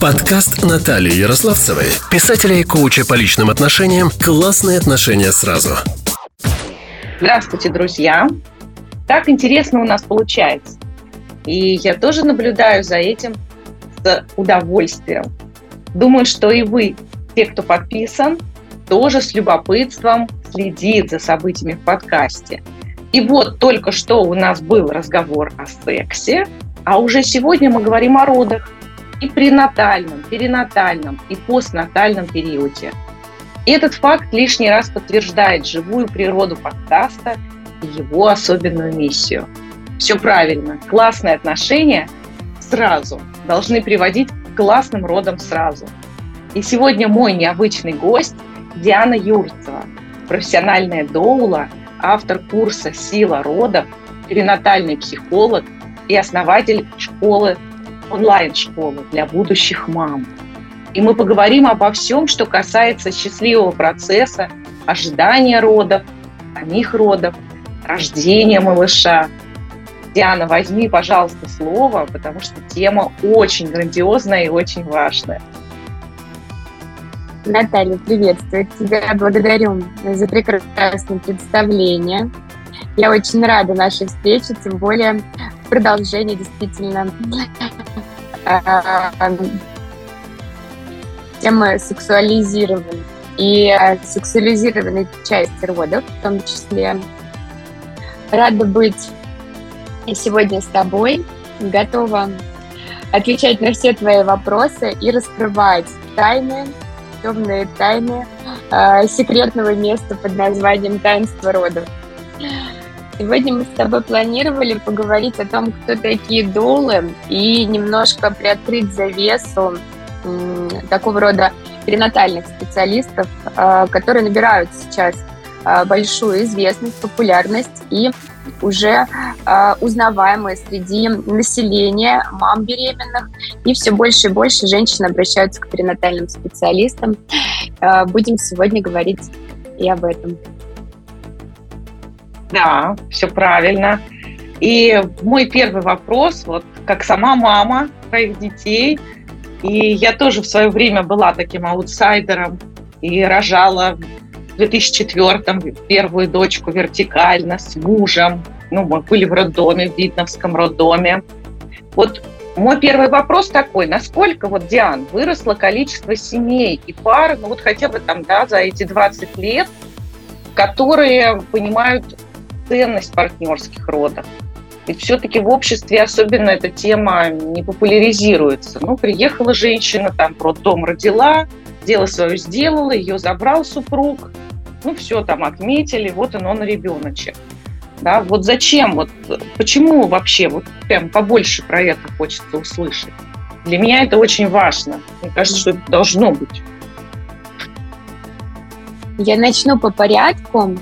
Подкаст Натальи Ярославцевой, писателя и коуча по личным отношениям «Классные отношения сразу». Здравствуйте, друзья! Так интересно у нас получается. И я тоже наблюдаю за этим с удовольствием. Думаю, что и вы, те, кто подписан, тоже с любопытством следит за событиями в подкасте. И вот только что у нас был разговор о сексе, а уже сегодня мы говорим о родах и пренатальном, перинатальном и постнатальном периоде. И этот факт лишний раз подтверждает живую природу подкаста и его особенную миссию. Все правильно. Классные отношения сразу должны приводить к классным родам сразу. И сегодня мой необычный гость Диана Юрцева, профессиональная доула, автор курса «Сила родов», перинатальный психолог и основатель школы онлайн-школы для будущих мам. И мы поговорим обо всем, что касается счастливого процесса, ожидания родов, самих родов, рождения малыша. Диана, возьми, пожалуйста, слово, потому что тема очень грандиозная и очень важная. Наталья, приветствую тебя. Благодарю за прекрасное представление. Я очень рада нашей встрече, тем более продолжение действительно темы сексуализированной и сексуализированной части родов в том числе. Рада быть сегодня с тобой, готова отвечать на все твои вопросы и раскрывать тайны, темные тайны э, секретного места под названием «Таинство родов». Сегодня мы с тобой планировали поговорить о том, кто такие долы, и немножко приоткрыть завесу такого рода перинатальных специалистов, а, которые набирают сейчас а, большую известность, популярность и уже э, узнаваемые среди населения мам беременных. И все больше и больше женщин обращаются к перинатальным специалистам. Э, будем сегодня говорить и об этом. Да, все правильно. И мой первый вопрос, вот как сама мама своих детей, и я тоже в свое время была таким аутсайдером и рожала в 2004-м первую дочку вертикально с мужем. Ну, мы были в роддоме, в Видновском роддоме. Вот мой первый вопрос такой, насколько вот, Диан, выросло количество семей и пар, ну вот хотя бы там, да, за эти 20 лет, которые понимают ценность партнерских родов. Ведь все-таки в обществе особенно эта тема не популяризируется. Ну, приехала женщина, там, роддом родила, дело свое сделала, ее забрал супруг, ну, все там отметили, вот он, он ребеночек. Да, вот зачем, вот почему вообще, вот прям побольше про это хочется услышать. Для меня это очень важно. Мне кажется, что это должно быть. Я начну по порядку.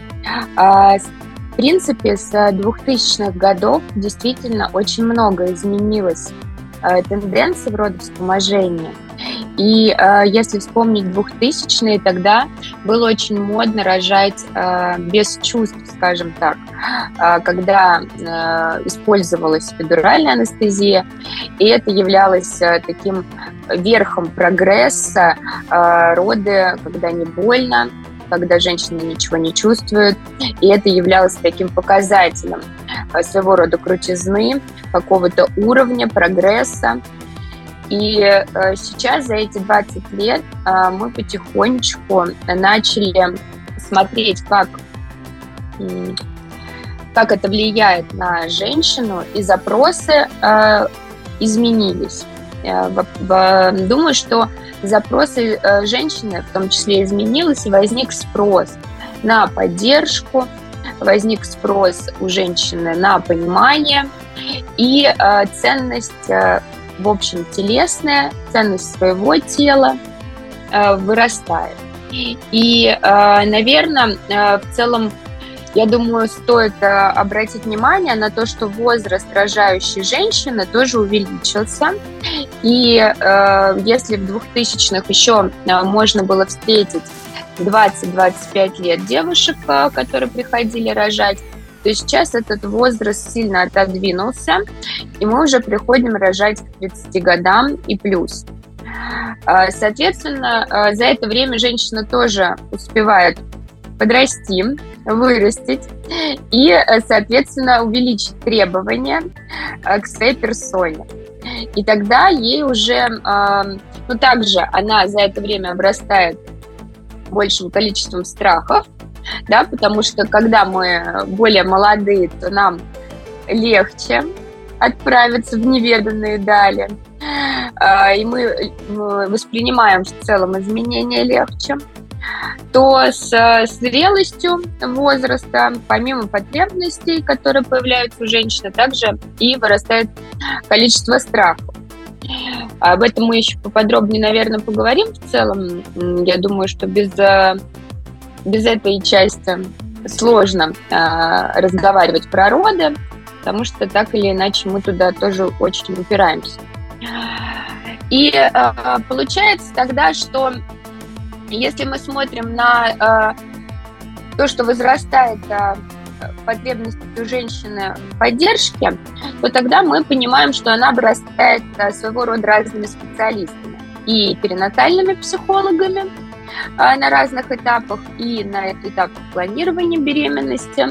В принципе, с 2000-х годов действительно очень много изменилось э, тенденций в родовспоможении. И э, если вспомнить 2000-е, тогда было очень модно рожать э, без чувств, скажем так, э, когда э, использовалась эпидуральная анестезия, и это являлось э, таким верхом прогресса, э, роды, когда не больно, когда женщина ничего не чувствует, и это являлось таким показателем э, своего рода крутизны, какого-то уровня, прогресса. И э, сейчас за эти 20 лет э, мы потихонечку начали смотреть, как, как это влияет на женщину, и запросы изменились. Думаю, что запросы э, женщины в том числе изменилось, и возник спрос на поддержку, возник спрос у женщины на понимание и э, ценность, э, в общем, телесная, ценность своего тела вырастает. И, наверное, в целом я думаю, стоит э, обратить внимание на то, что возраст рожающей женщины тоже увеличился. И э, если в 2000-х еще э, можно было встретить 20-25 лет девушек, э, которые приходили рожать, то сейчас этот возраст сильно отодвинулся, и мы уже приходим рожать к 30 годам и плюс. Соответственно, за это время женщина тоже успевает подрасти, вырастить и, соответственно, увеличить требования к своей персоне. И тогда ей уже, ну также она за это время обрастает большим количеством страхов, да, потому что когда мы более молодые, то нам легче отправиться в неведанные дали, а, и мы воспринимаем в целом изменения легче, то с зрелостью возраста, помимо потребностей, которые появляются у женщины, также и вырастает количество страхов. Об этом мы еще поподробнее, наверное, поговорим в целом. Я думаю, что без, э, без этой части сложно э, разговаривать про роды, потому что так или иначе мы туда тоже очень упираемся. И э, получается тогда, что если мы смотрим на э, то, что возрастает э, потребность у женщины в поддержке, то тогда мы понимаем, что она обрастает э, своего рода разными специалистами. И перинатальными психологами э, на разных этапах, и на этапах планирования беременности,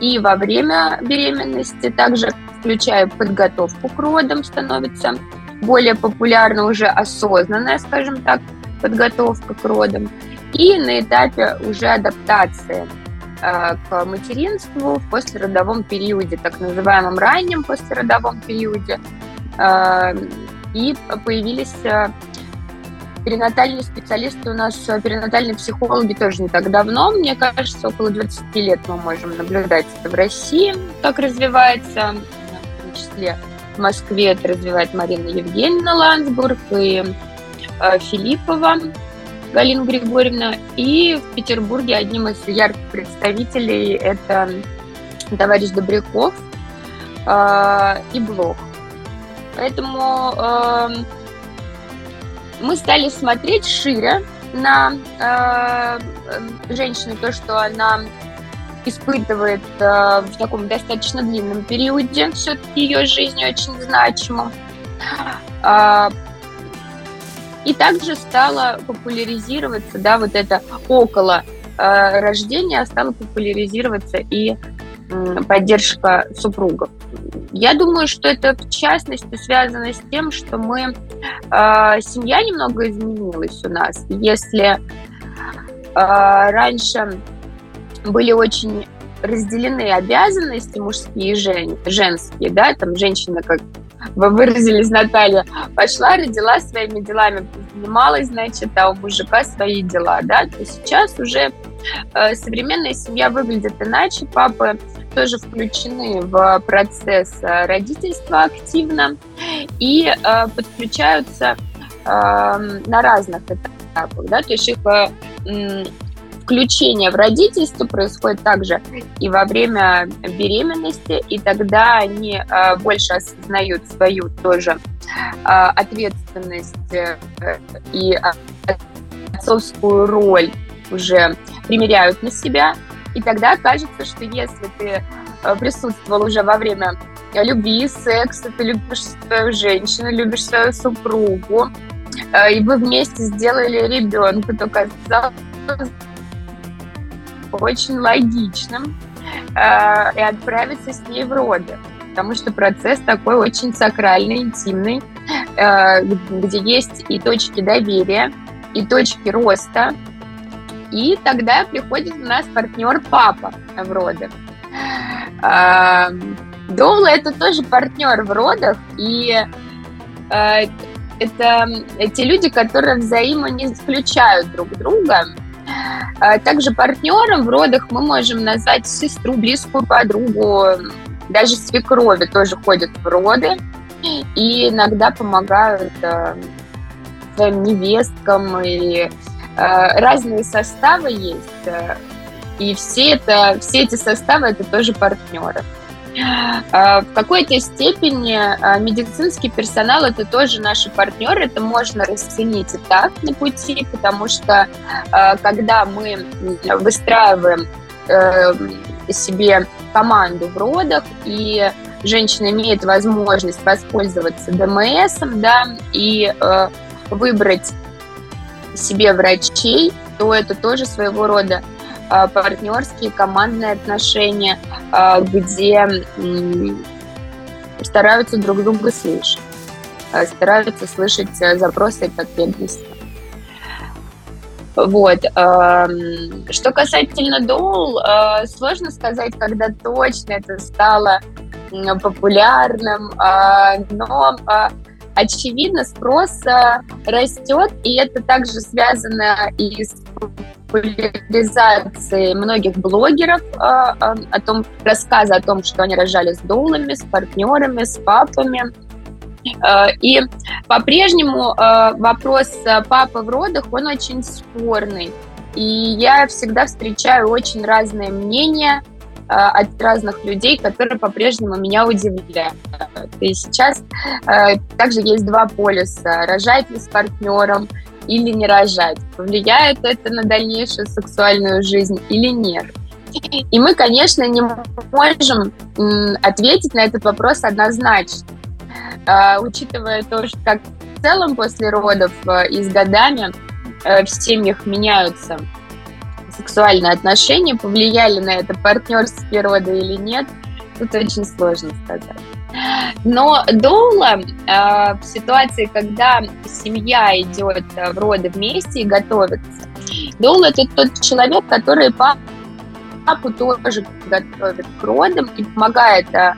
и во время беременности, также включая подготовку к родам, становится более популярна уже осознанная, скажем так, подготовка к родам, и на этапе уже адаптации Э, к материнству в послеродовом периоде, так называемом раннем послеродовом периоде. Э, и появились э, перинатальные специалисты. У нас, перинатальные психологи тоже не так давно, мне кажется, около 20 лет мы можем наблюдать это в России, как развивается, в том числе в Москве это развивает Марина Евгеньевна Ландсбург. И Филиппова Галина Григорьевна. И в Петербурге одним из ярких представителей это товарищ Добряков э, и Блох. Поэтому э, мы стали смотреть шире на э, женщину, то, что она испытывает э, в таком достаточно длинном периоде все-таки ее жизни очень значимом. Э, и также стало популяризироваться, да, вот это около э, рождения стала популяризироваться и э, поддержка супругов. Я думаю, что это в частности связано с тем, что мы э, семья немного изменилась у нас. Если э, раньше были очень разделены обязанности мужские и жен, женские, да, там женщина как вы выразились, Наталья, пошла, родила своими делами, занималась, значит, а у мужика свои дела, да, то сейчас уже э, современная семья выглядит иначе, папы тоже включены в процесс э, родительства активно и э, подключаются э, на разных этапах, да, то есть их э, включение в родительство происходит также и во время беременности, и тогда они э, больше осознают свою тоже э, ответственность э, и отцовскую роль уже примеряют на себя. И тогда кажется, что если ты присутствовал уже во время любви, секса, ты любишь свою женщину, любишь свою супругу, и вы вместе сделали ребенка, то казалось очень логичным э, и отправиться с ней в роды, потому что процесс такой очень сакральный, интимный, э, где есть и точки доверия, и точки роста, и тогда приходит у нас партнер папа в роды. Э, Доула это тоже партнер в родах, и э, это те люди, которые взаимно не исключают друг друга, также партнером в родах мы можем назвать сестру, близкую подругу, даже свекрови тоже ходят в роды и иногда помогают э, своим невесткам и э, разные составы есть. И все, это, все эти составы это тоже партнеры. А, в какой-то степени а, медицинский персонал это тоже наши партнеры, это можно расценить и так на пути, потому что а, когда мы выстраиваем э, себе команду в родах, и женщина имеет возможность воспользоваться ДМС, да, и э, выбрать себе врачей, то это тоже своего рода партнерские командные отношения, а, где стараются друг друга слышать, а, стараются слышать э, запросы и потребности. Вот. Что касательно доул, сложно сказать, когда точно это стало популярным, но очевидно, спрос растет, и это также связано и с популяризацией многих блогеров о том, рассказа о том, что они рожали с доулами, с партнерами, с папами. И по-прежнему вопрос папы в родах, он очень спорный. И я всегда встречаю очень разные мнения – от разных людей, которые по-прежнему меня удивляют. И сейчас также есть два полюса. Рожать ли с партнером или не рожать? Повлияет это на дальнейшую сексуальную жизнь или нет? И мы, конечно, не можем ответить на этот вопрос однозначно, э, учитывая то, что как в целом после родов и с годами в семьях меняются сексуальные отношения, повлияли на это партнерские роды или нет, тут очень сложно сказать. Но Доула э, в ситуации, когда семья идет э, в роды вместе и готовится, Доула это тот человек, который папу тоже готовит к родам и помогает э,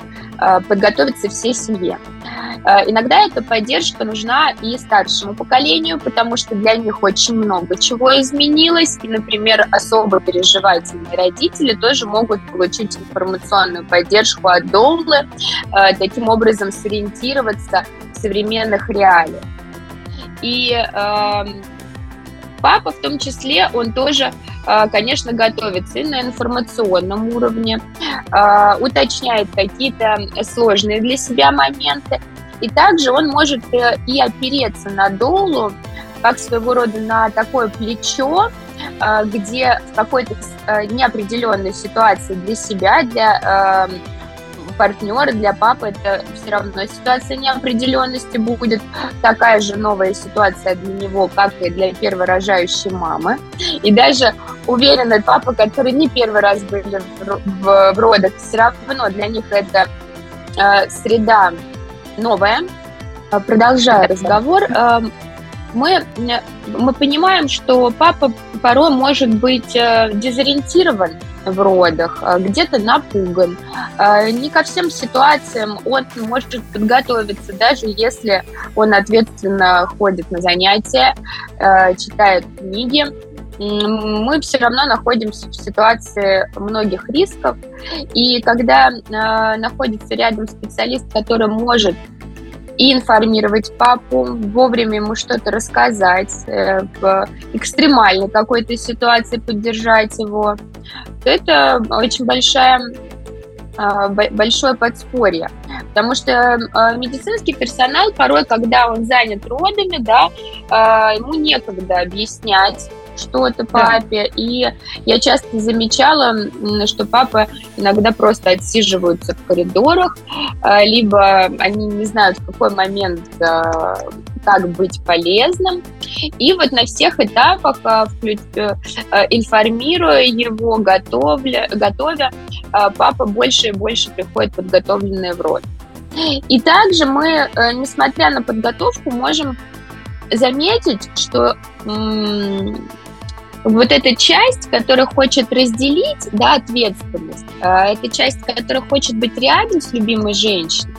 подготовиться всей семье. Э, иногда эта поддержка нужна и старшему поколению, потому что для них очень много чего изменилось. И, например, особо переживательные родители тоже могут получить информационную поддержку от Доулы, э, таким образом сориентироваться в современных реалиях. И э, папа в том числе, он тоже, э, конечно, готовится и на информационном уровне, уточняет какие-то сложные для себя моменты, и также он может э, и опереться на долу, как своего рода на такое плечо, э, где в какой-то э, неопределенной ситуации для себя, для эм, партнера, для папы это все равно ситуация неопределенности будет такая же новая ситуация для него, как и для перворожающей мамы. И даже уверенный папа, который не первый раз были в, родах, все равно для них это э, среда новое. А, продолжая разговор, а, мы, мы понимаем, что папа порой может быть э, дезориентирован в родах, а, где-то напуган. Не ко всем ситуациям он может подготовиться, даже если он ответственно ходит на занятия, э, читает книги. Мы все равно находимся в ситуации многих рисков. И когда э, находится рядом специалист, который может и информировать папу, вовремя ему что-то рассказать, э, в экстремальной какой-то ситуации поддержать его, то это очень большая а, большое подспорье. Потому что а, медицинский персонал порой, когда он занят родами, да, а, ему некогда объяснять что-то папе. Да. И я часто замечала, что папа иногда просто отсиживаются в коридорах, а, либо они не знают, в какой момент а, как быть полезным. И вот на всех этапах, а, э, информируя его, готовля, готовя, папа больше и больше приходит подготовленный в рот. И также мы, э, несмотря на подготовку, можем заметить, что вот эта часть, которая хочет разделить да, ответственность, а, эта часть, которая хочет быть рядом с любимой женщиной,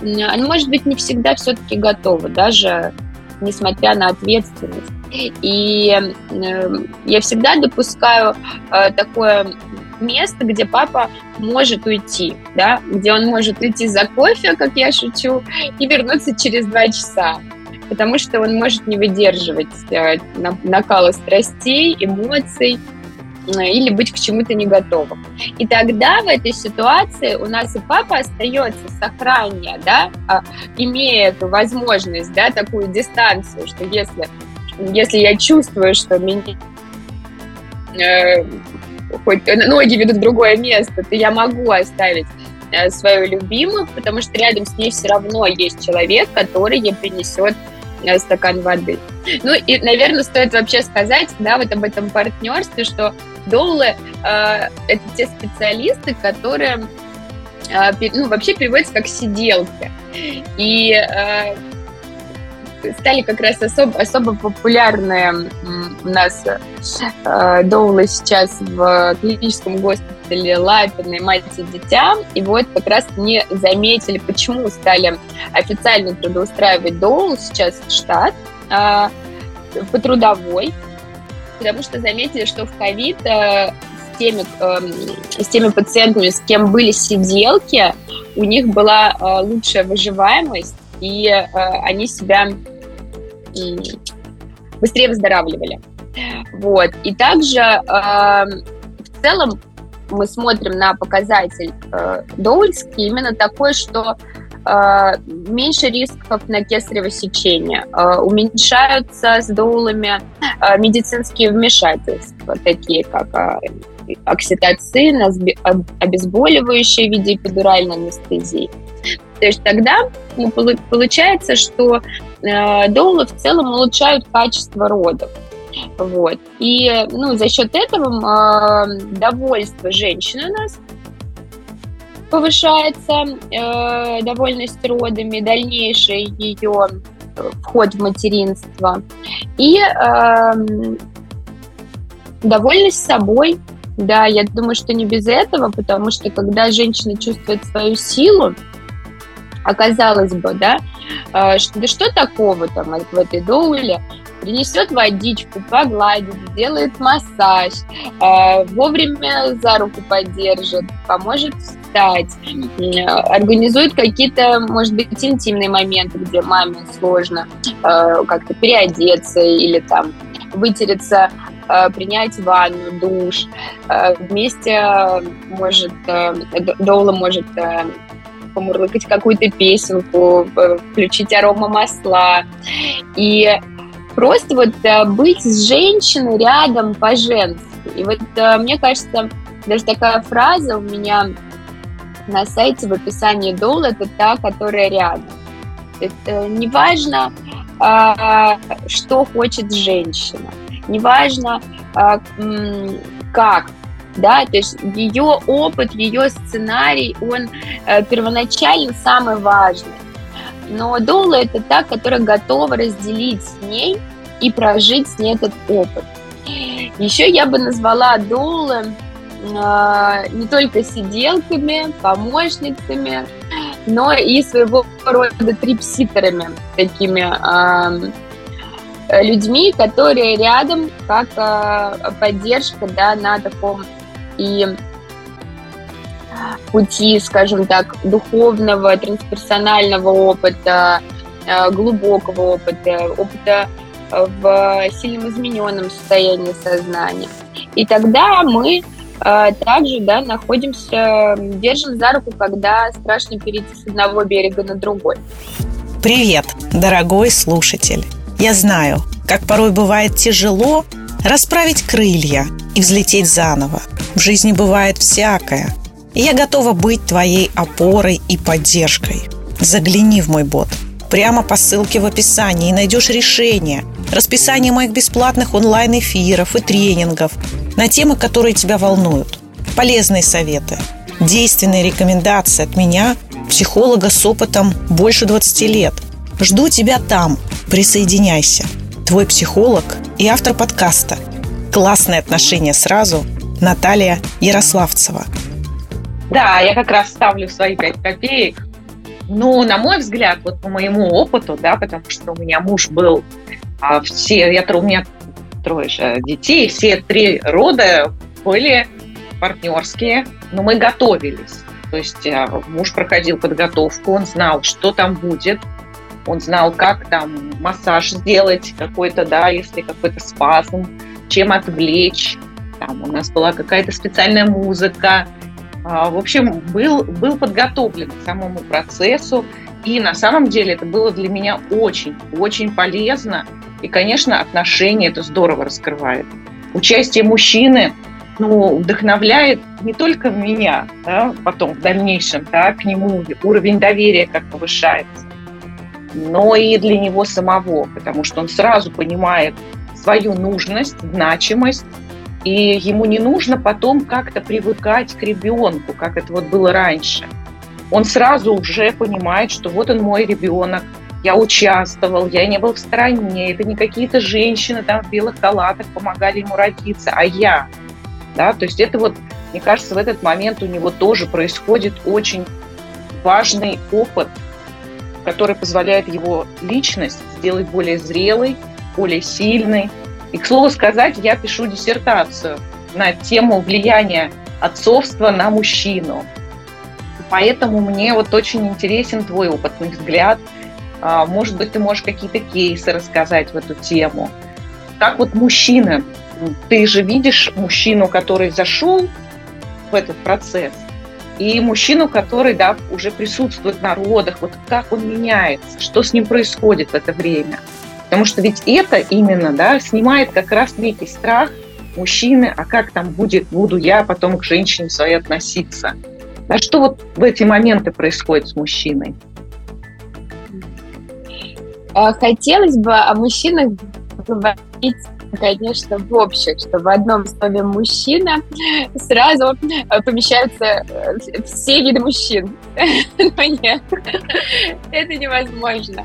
она может быть не всегда все-таки готова, даже несмотря на ответственность. И э, я всегда допускаю э, такое место, где папа может уйти, да, где он может уйти за кофе, как я шучу, и вернуться через два часа потому что он может не выдерживать э, накала страстей, эмоций э, или быть к чему-то не готовым. И тогда в этой ситуации у нас и папа остается сохраннее, да, а, имея эту возможность, да, такую дистанцию, что если, если я чувствую, что меня э, хоть ноги ведут в другое место, то я могу оставить свою любимую, потому что рядом с ней все равно есть человек, который ей принесет э, стакан воды. Ну и, наверное, стоит вообще сказать, да, вот об этом партнерстве, что доулы э, это те специалисты, которые э, ну, вообще переводятся как сиделки. И э, стали как раз особо, особо популярные у нас э, доулы сейчас в клиническом госпитале Лапина мать и дитя. И вот как раз не заметили, почему стали официально трудоустраивать доул сейчас в штат э, по трудовой, потому что заметили, что в ковид э, с теми, э, с теми пациентами, с кем были сиделки, у них была э, лучшая выживаемость, и э, они себя э, быстрее выздоравливали. Вот. И также э, в целом мы смотрим на показатель э, Доульский именно такой, что э, меньше рисков на кесарево сечение, э, уменьшаются с доулами э, медицинские вмешательства, такие как э, окситоцин, обезболивающие в виде эпидуральной анестезии. То есть тогда ну, получается, что э, доулы в целом улучшают качество родов. Вот. И ну, за счет этого э, довольство женщины у нас повышается, э, довольность родами, дальнейший ее вход в материнство. И э, довольность собой, да, я думаю, что не без этого, потому что когда женщина чувствует свою силу, оказалось бы, да, что, да что такого там в этой доуле, принесет водичку, погладит, сделает массаж, э, вовремя за руку поддержит, поможет встать, организует какие-то, может быть, интимные моменты, где маме сложно как-то переодеться или там вытереться, принять ванну, душ. Э, вместе э, может, э, Доула может э, помурлыкать какую-то песенку, э, включить арома масла. И просто вот э, быть с женщиной рядом по-женски. И вот э, мне кажется, даже такая фраза у меня на сайте в описании Дол это та, которая рядом. Это неважно, а, что хочет женщина, неважно, а, как, да, то есть ее опыт, ее сценарий, он э, первоначально самый важный. Но Доула – это та, которая готова разделить с ней и прожить с ней этот опыт. Еще я бы назвала Доула э, не только сиделками, помощницами, но и своего рода трипситерами, такими э, людьми, которые рядом как э, поддержка да, на таком и пути, скажем так, духовного, трансперсонального опыта, э, глубокого опыта, опыта э, в сильно измененном состоянии сознания. И тогда мы э, также да, находимся, держим за руку, когда страшно перейти с одного берега на другой. Привет, дорогой слушатель! Я знаю, как порой бывает тяжело расправить крылья и взлететь заново. В жизни бывает всякое – и я готова быть твоей опорой и поддержкой. Загляни в мой бот. Прямо по ссылке в описании и найдешь решение, расписание моих бесплатных онлайн-эфиров и тренингов на темы, которые тебя волнуют. Полезные советы, действенные рекомендации от меня, психолога с опытом больше 20 лет. Жду тебя там. Присоединяйся. Твой психолог и автор подкаста «Классные отношения сразу» Наталья Ярославцева – да, я как раз ставлю свои пять копеек. Ну, на мой взгляд, вот по моему опыту, да, потому что у меня муж был а, все, я, у меня трое же детей, все три рода были партнерские, но мы готовились. То есть а, муж проходил подготовку, он знал, что там будет, он знал, как там массаж сделать какой-то, да, если какой-то спазм, чем отвлечь. Там у нас была какая-то специальная музыка, а, в общем, был, был подготовлен к самому процессу. И на самом деле это было для меня очень-очень полезно. И, конечно, отношения это здорово раскрывает. Участие мужчины ну, вдохновляет не только меня, да, потом в дальнейшем, да, к нему уровень доверия как повышается. Но и для него самого, потому что он сразу понимает свою нужность, значимость, и ему не нужно потом как-то привыкать к ребенку, как это вот было раньше. Он сразу уже понимает, что вот он мой ребенок, я участвовал, я не был в стороне, это не какие-то женщины там в белых халатах помогали ему родиться, а я. Да? То есть это вот, мне кажется, в этот момент у него тоже происходит очень важный опыт, который позволяет его личность сделать более зрелой, более сильной. И, к слову сказать, я пишу диссертацию на тему влияния отцовства на мужчину. Поэтому мне вот очень интересен твой опытный взгляд – а, может быть, ты можешь какие-то кейсы рассказать в эту тему. Как вот мужчина, ты же видишь мужчину, который зашел в этот процесс, и мужчину, который да, уже присутствует в народах, вот как он меняется, что с ним происходит в это время. Потому что ведь это именно да, снимает как раз некий страх мужчины, а как там будет, буду я потом к женщине своей относиться. А что вот в эти моменты происходит с мужчиной? А, хотелось бы о мужчинах говорить конечно, в общем, что в одном слове «мужчина» сразу э, помещаются э, все виды мужчин. Но нет, это невозможно.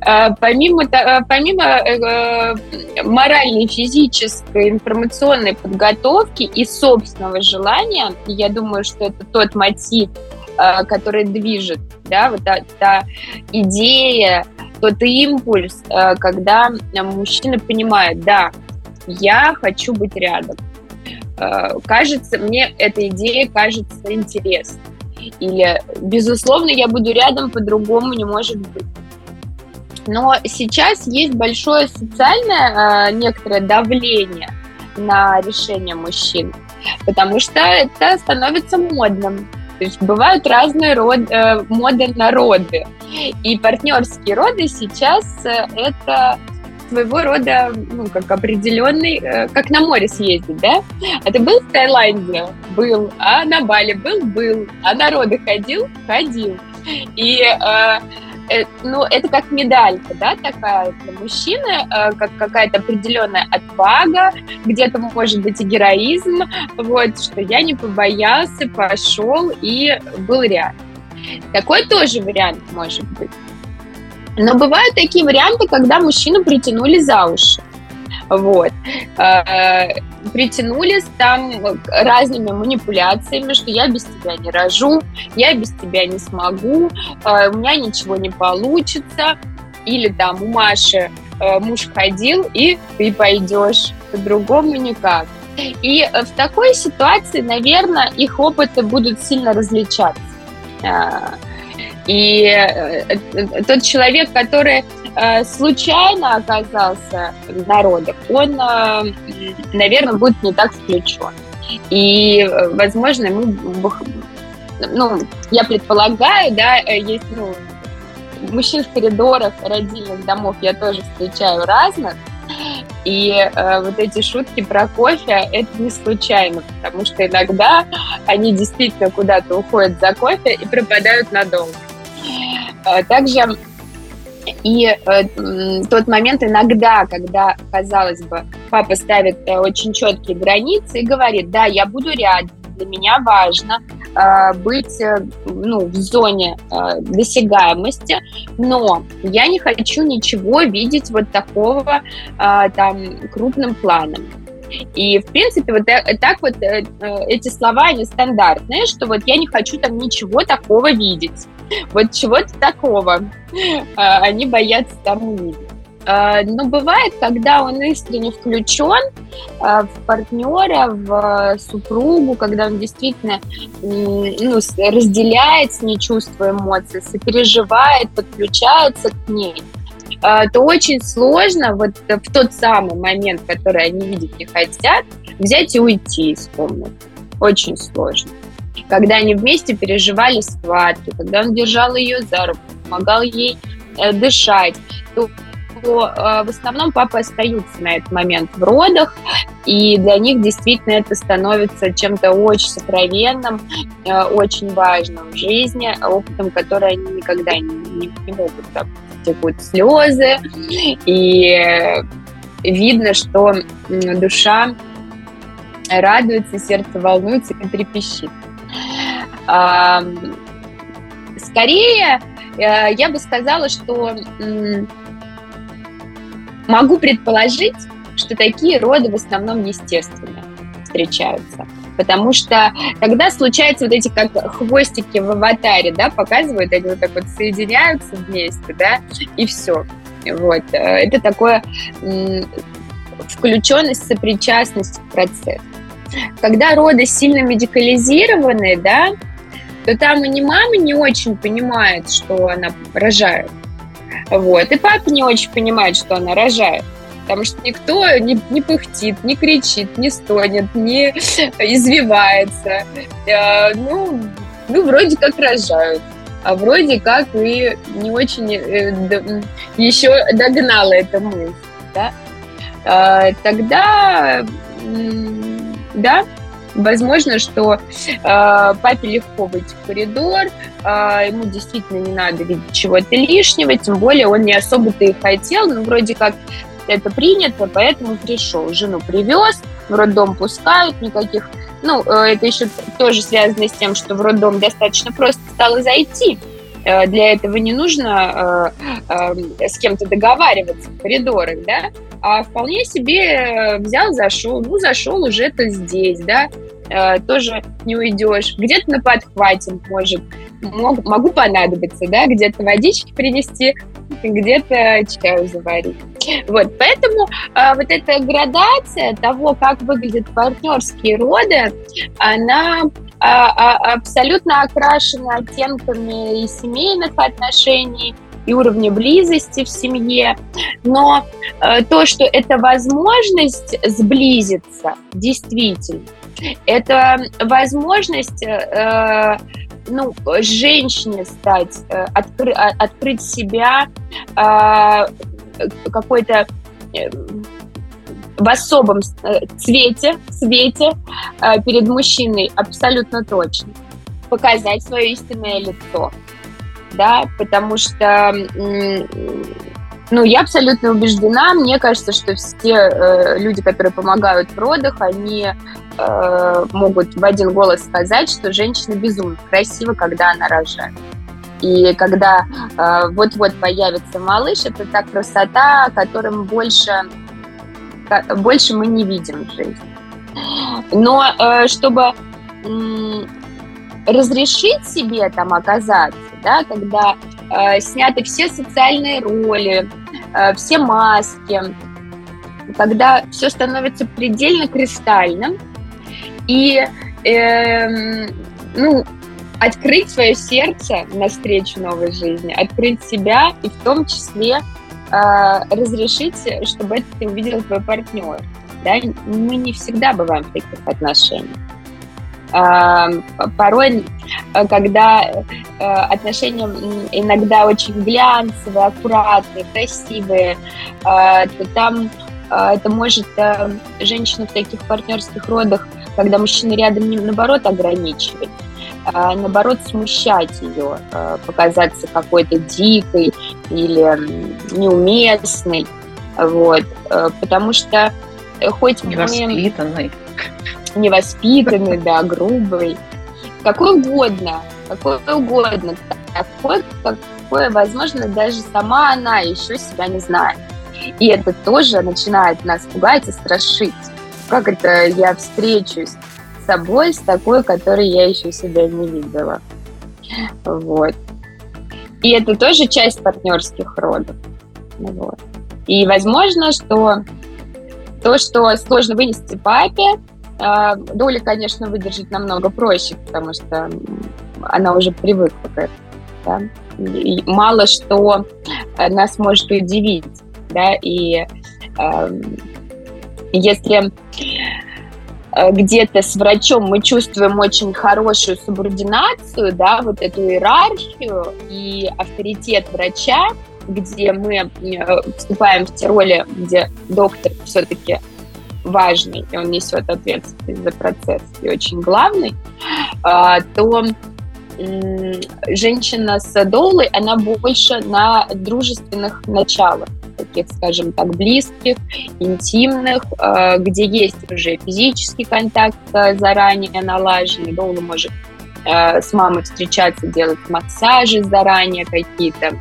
А, помимо, э, помимо моральной, физической, информационной подготовки и собственного желания, я думаю, что это тот мотив, который движет, да, вот та, та идея, тот импульс, э, когда мужчина понимает, да, я хочу быть рядом. Э, кажется, мне эта идея кажется интересной. Или, безусловно, я буду рядом, по-другому не может быть. Но сейчас есть большое социальное некоторое давление на решение мужчин, потому что это становится модным. То есть бывают разные род, э, моды на роды. И партнерские роды сейчас э, это своего рода, ну, как определенный, э, как на море съездить, да? А ты был в Таиланде? Был. А на Бали был? Был. А на роды ходил? Ходил. И э, Э, ну, это как медалька, да, такая для мужчины, э, как какая-то определенная отвага, где-то может быть и героизм, вот, что я не побоялся, пошел и был рядом. Такой тоже вариант может быть. Но бывают такие варианты, когда мужчину притянули за уши. Вот. Э, притянулись там разными манипуляциями, что я без тебя не рожу, я без тебя не смогу, э, у меня ничего не получится. Или там у Маши э, муж ходил, и ты пойдешь, по-другому никак. И в такой ситуации, наверное, их опыты будут сильно различаться. И тот человек, который Э, случайно оказался в народах, он, э, наверное, будет не так включен. И, э, возможно, ему, ну, я предполагаю, да, есть, ну, мужчин в коридорах родильных домов я тоже встречаю разных, и э, вот эти шутки про кофе это не случайно, потому что иногда они действительно куда-то уходят за кофе и пропадают надолго. Также и э, тот момент иногда, когда, казалось бы, папа ставит э, очень четкие границы и говорит, да, я буду рядом, для меня важно э, быть э, ну, в зоне э, досягаемости, но я не хочу ничего видеть вот такого э, там крупным планом. И, в принципе, вот э, так вот э, э, эти слова, они стандартные, что вот я не хочу там ничего такого видеть. Вот чего-то такого они боятся там увидеть. Но бывает, когда он искренне включен в партнера, в супругу, когда он действительно ну, разделяет с ней чувства, эмоции, сопереживает, подключается к ней, а, то очень сложно вот в тот самый момент, который они видеть не хотят, взять и уйти из комнаты. Очень сложно. Когда они вместе переживали схватки, когда он держал ее за руку, помогал ей э, дышать, то э, в основном папы остаются на этот момент в родах, и для них действительно это становится чем-то очень сокровенным, э, очень важным в жизни, опытом, который они никогда не, не, не могут там текут слезы, и видно, что душа радуется, сердце волнуется и трепещет. Скорее, э, я бы сказала, что могу предположить, что такие роды в основном естественные встречаются. Потому что тогда случаются вот эти как хвостики в аватаре, да, показывают, они вот так вот соединяются вместе, да, и все. Вот. Э, это такое включенность, сопричастность в процесс. Когда роды сильно медикализированы, да, то там и не мама не очень понимает, что она рожает. Вот. И папа не очень понимает, что она рожает. Потому что никто не, не пыхтит, не кричит, не стонет, не извивается. Э, ну, ну, вроде как рожают а вроде как и не очень э, еще догнала эта мысль, да, э, тогда, да, Возможно, что э, папе легко выйти в коридор, э, ему действительно не надо видеть чего-то лишнего, тем более он не особо-то и хотел, но вроде как это принято, поэтому пришел. Жену привез, в роддом пускают, никаких... Ну, э, это еще тоже связано с тем, что в роддом достаточно просто стало зайти, э, для этого не нужно э, с кем-то договариваться в коридорах, да, а вполне себе взял, зашел, ну, зашел уже это здесь, да, тоже не уйдешь. Где-то на подхвате может, мог, могу понадобиться, да, где-то водички принести, где-то чаю заварить. Вот, поэтому э, вот эта градация того, как выглядят партнерские роды, она а, абсолютно окрашена оттенками и семейных отношений, и уровня близости в семье. Но э, то, что это возможность сблизиться, действительно, это возможность э, ну, женщине стать, э, откры, а, открыть себя э, какой-то э, в особом э, цвете, цвете перед мужчиной абсолютно точно. Показать свое истинное лицо. Да, потому что ну, я абсолютно убеждена. Мне кажется, что все э, люди, которые помогают в родах, они э, могут в один голос сказать, что женщина безумно красива, когда она рожает. И когда э, вот-вот появится малыш, это та красота, которым больше, больше мы не видим в жизни. Но э, чтобы э, разрешить себе там оказаться, да, когда сняты все социальные роли, э, все маски, когда все становится предельно кристальным, и э, ну, открыть свое сердце навстречу новой жизни, открыть себя и в том числе э, разрешить, чтобы это увидел твой партнер. Да? Мы не всегда бываем в таких отношениях. Порой, э, когда э, отношения иногда очень глянцевые, аккуратные, красивые, э, то там это может женщина в таких партнерских родах, когда мужчина рядом, не наоборот ограничивать, а наоборот смущать ее, показаться какой-то дикой или неуместной, вот, потому что хоть невоспитанной. мы невоспитанный, да, грубый, какой угодно, какой угодно, такой, какой, возможно, даже сама она еще себя не знает. И это тоже начинает нас пугать и страшить. Как это я встречусь с собой, с такой, которой я еще себя не видела. Вот. И это тоже часть партнерских родов. Вот. И возможно, что то, что сложно вынести папе, а, Доля, конечно, выдержать намного проще, потому что она уже привыкла к этому. Да? И мало что э, нас может удивить. Да? И э, если э, где-то с врачом мы чувствуем очень хорошую субординацию, да, вот эту иерархию и авторитет врача, где мы вступаем в те роли, где доктор все-таки важный, и он несет ответственность за процесс, и очень главный, то женщина с долой, она больше на дружественных началах, таких, скажем так, близких, интимных, э, где есть уже физический контакт э, заранее налаженный. Доула может с мамой встречаться, делать массажи заранее какие-то,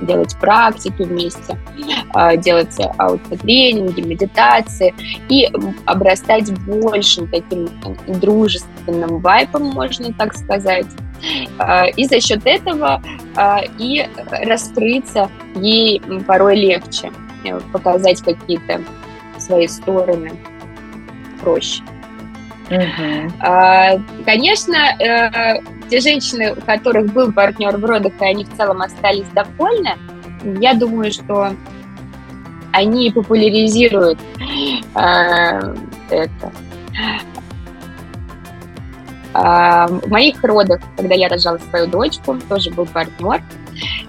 делать практики вместе, делать аутотренинги, медитации и обрастать большим таким дружественным вайпом, можно так сказать. И за счет этого и раскрыться ей порой легче, э, показать какие-то свои стороны проще. Uh-huh. Конечно, э, те женщины, у которых был партнер в родах, и они в целом остались довольны, я думаю, что они популяризируют э, это. А, в моих родах, когда я рожала свою дочку, тоже был партнер.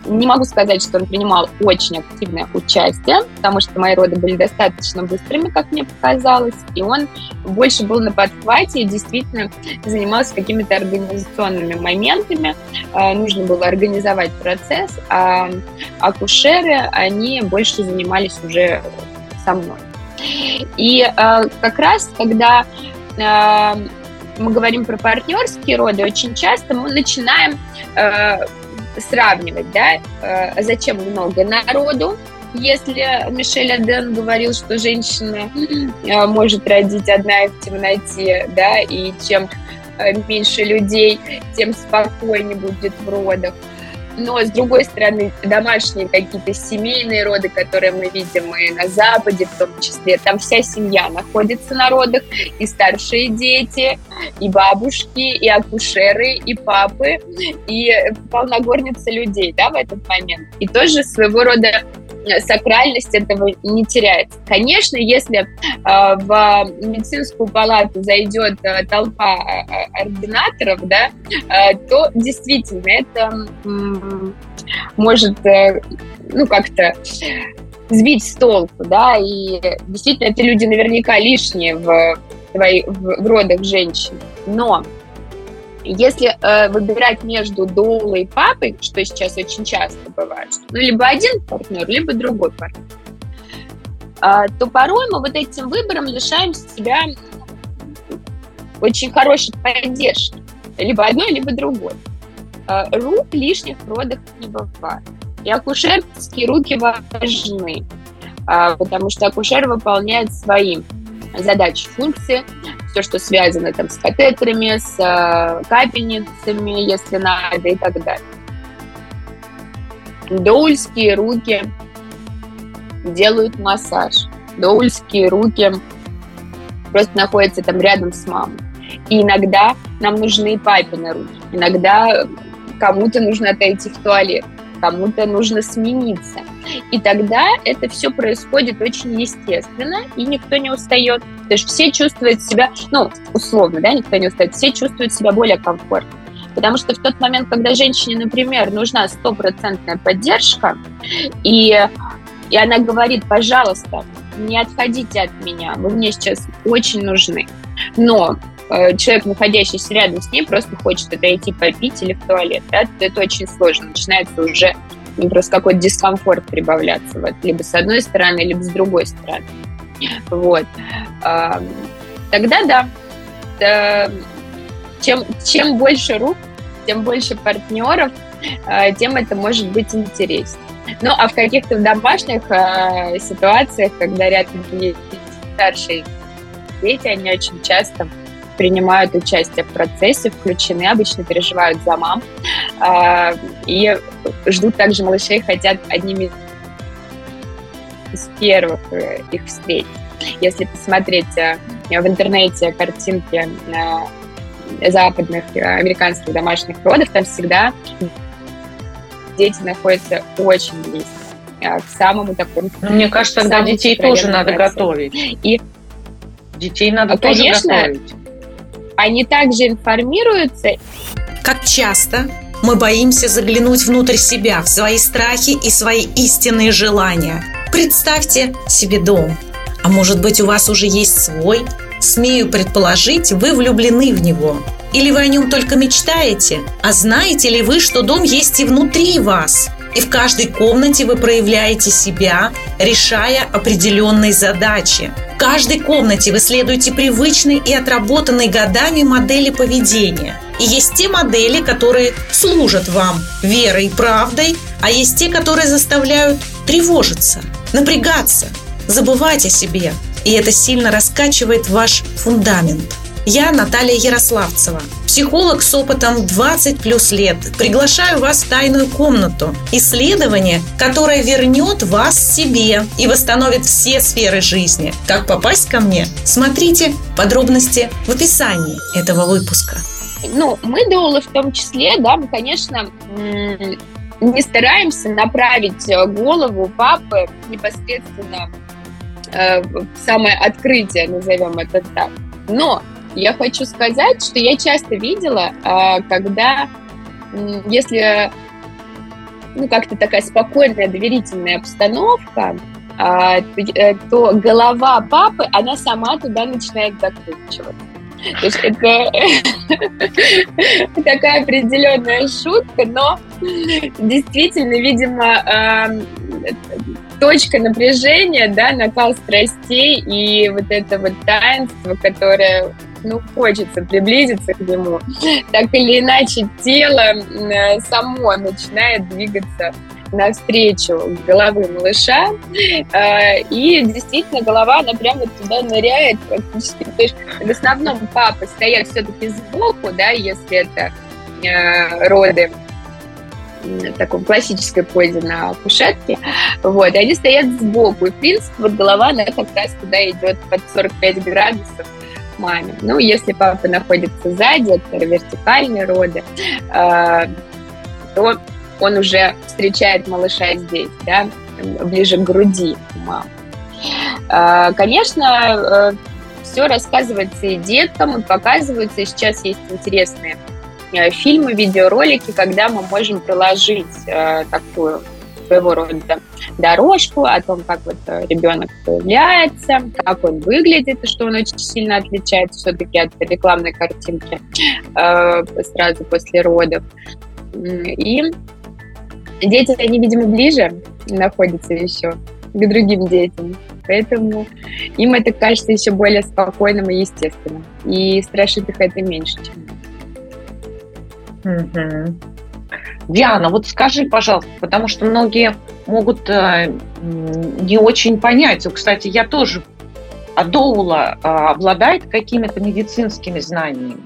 Не могу сказать, что он принимал очень активное участие, потому что мои роды были достаточно быстрыми, как мне показалось, и он больше был на подхвате и действительно занимался какими-то организационными моментами. А, нужно было организовать процесс, а акушеры, они больше занимались уже со мной. И а, как раз, когда мы говорим про партнерские роды, очень часто мы начинаем сравнивать, да, э, зачем много народу, если Мишель Аден говорил, что женщина э, может родить одна в темноте, да, и чем э, меньше людей, тем спокойнее будет в родах но с другой стороны домашние какие-то семейные роды, которые мы видим и на Западе в том числе, там вся семья находится на родах, и старшие дети, и бабушки, и акушеры, и папы, и полногорница людей, да, в этот момент. И тоже своего рода сакральность этого не теряется. Конечно, если э, в медицинскую палату зайдет э, толпа э, ординаторов, да, э, то действительно это э, может э, ну как-то сбить с толку, да, и действительно это люди наверняка лишние в, в, в родах женщин. Но если э, выбирать между доулой и папой, что сейчас очень часто бывает, ну, либо один партнер, либо другой партнер, э, то порой мы вот этим выбором лишаем себя очень хорошей поддержки. Либо одной, либо другой. Э, рук лишних в родах не бывает. И акушерские руки важны, э, потому что акушер выполняет свои задачи, функции, все, что связано там с катетерами, с э, капельницами, если надо, и так далее. Доульские руки делают массаж. Доульские руки просто находятся там рядом с мамой. И иногда нам нужны папины руки. Иногда кому-то нужно отойти в туалет кому-то нужно смениться. И тогда это все происходит очень естественно, и никто не устает. То есть все чувствуют себя, ну, условно, да, никто не устает, все чувствуют себя более комфортно. Потому что в тот момент, когда женщине, например, нужна стопроцентная поддержка, и, и она говорит, пожалуйста, не отходите от меня, вы мне сейчас очень нужны. Но человек, находящийся рядом с ней, просто хочет отойти попить или в туалет. Да? Это очень сложно. Начинается уже ну, просто какой-то дискомфорт прибавляться. Вот, либо с одной стороны, либо с другой стороны. Вот. Тогда да. Чем, чем больше рук, тем больше партнеров, э, тем это может быть интереснее. Ну, а в каких-то домашних э, ситуациях, когда рядом есть старшие дети, они очень часто принимают участие в процессе, включены, обычно переживают за мам э, и ждут также малышей, хотят одними из первых э, их встреч. Если посмотреть э, в интернете картинки э, западных американских домашних родов, там всегда дети находятся очень близко к самому такому... Ну, мне кажется, тогда детей тоже надо готовить. И детей надо Конечно, тоже готовить они также информируются. Как часто Мы боимся заглянуть внутрь себя, в свои страхи и свои истинные желания. Представьте себе дом. А может быть, у вас уже есть свой? Смею предположить, вы влюблены в него. Или вы о нем только мечтаете? А знаете ли вы, что дом есть и внутри вас? И в каждой комнате вы проявляете себя, решая определенные задачи. В каждой комнате вы следуете привычной и отработанной годами модели поведения. И есть те модели, которые служат вам верой и правдой, а есть те, которые заставляют тревожиться, напрягаться, забывать о себе. И это сильно раскачивает ваш фундамент – я Наталья Ярославцева, психолог с опытом 20 плюс лет. Приглашаю вас в тайную комнату. Исследование, которое вернет вас себе и восстановит все сферы жизни. Как попасть ко мне? Смотрите подробности в описании этого выпуска. Ну, мы, Доулы, в том числе, да, мы, конечно, не стараемся направить голову папы непосредственно э, в самое открытие, назовем это так. Но я хочу сказать, что я часто видела, а, когда, если ну, как-то такая спокойная, доверительная обстановка, а, э, то голова папы, она сама туда начинает закручиваться. То есть это такая определенная шутка, но действительно, видимо, а, точка напряжения, да, накал страстей и вот это вот таинство, которое ну, хочется приблизиться к нему, так или иначе тело э, само начинает двигаться навстречу головы малыша, э, и действительно голова, она прямо туда ныряет практически. То есть в основном папы стоят все-таки сбоку, да, если это э, роды в таком классической позе на кушетке, вот, и они стоят сбоку, и, в принципе, вот голова, она как раз туда идет под 45 градусов, маме. Ну, если папа находится сзади, это вертикальные роды, э, то он уже встречает малыша здесь, да, ближе к груди мамы. Э, конечно, э, все рассказывается и деткам, и показывается. И сейчас есть интересные э, фильмы, видеоролики, когда мы можем приложить э, такую своего рода дорожку о том, как вот э, ребенок появляется, как он выглядит, и что он очень сильно отличается все-таки от рекламной картинки э, сразу после родов. И дети, они, видимо, ближе находятся еще к другим детям. Поэтому им это кажется еще более спокойным и естественным. И страшит их это меньше, чем Mm-hmm. Диана, вот скажи, пожалуйста, потому что многие могут э, не очень понять. Кстати, я тоже Адоула э, обладает какими-то медицинскими знаниями.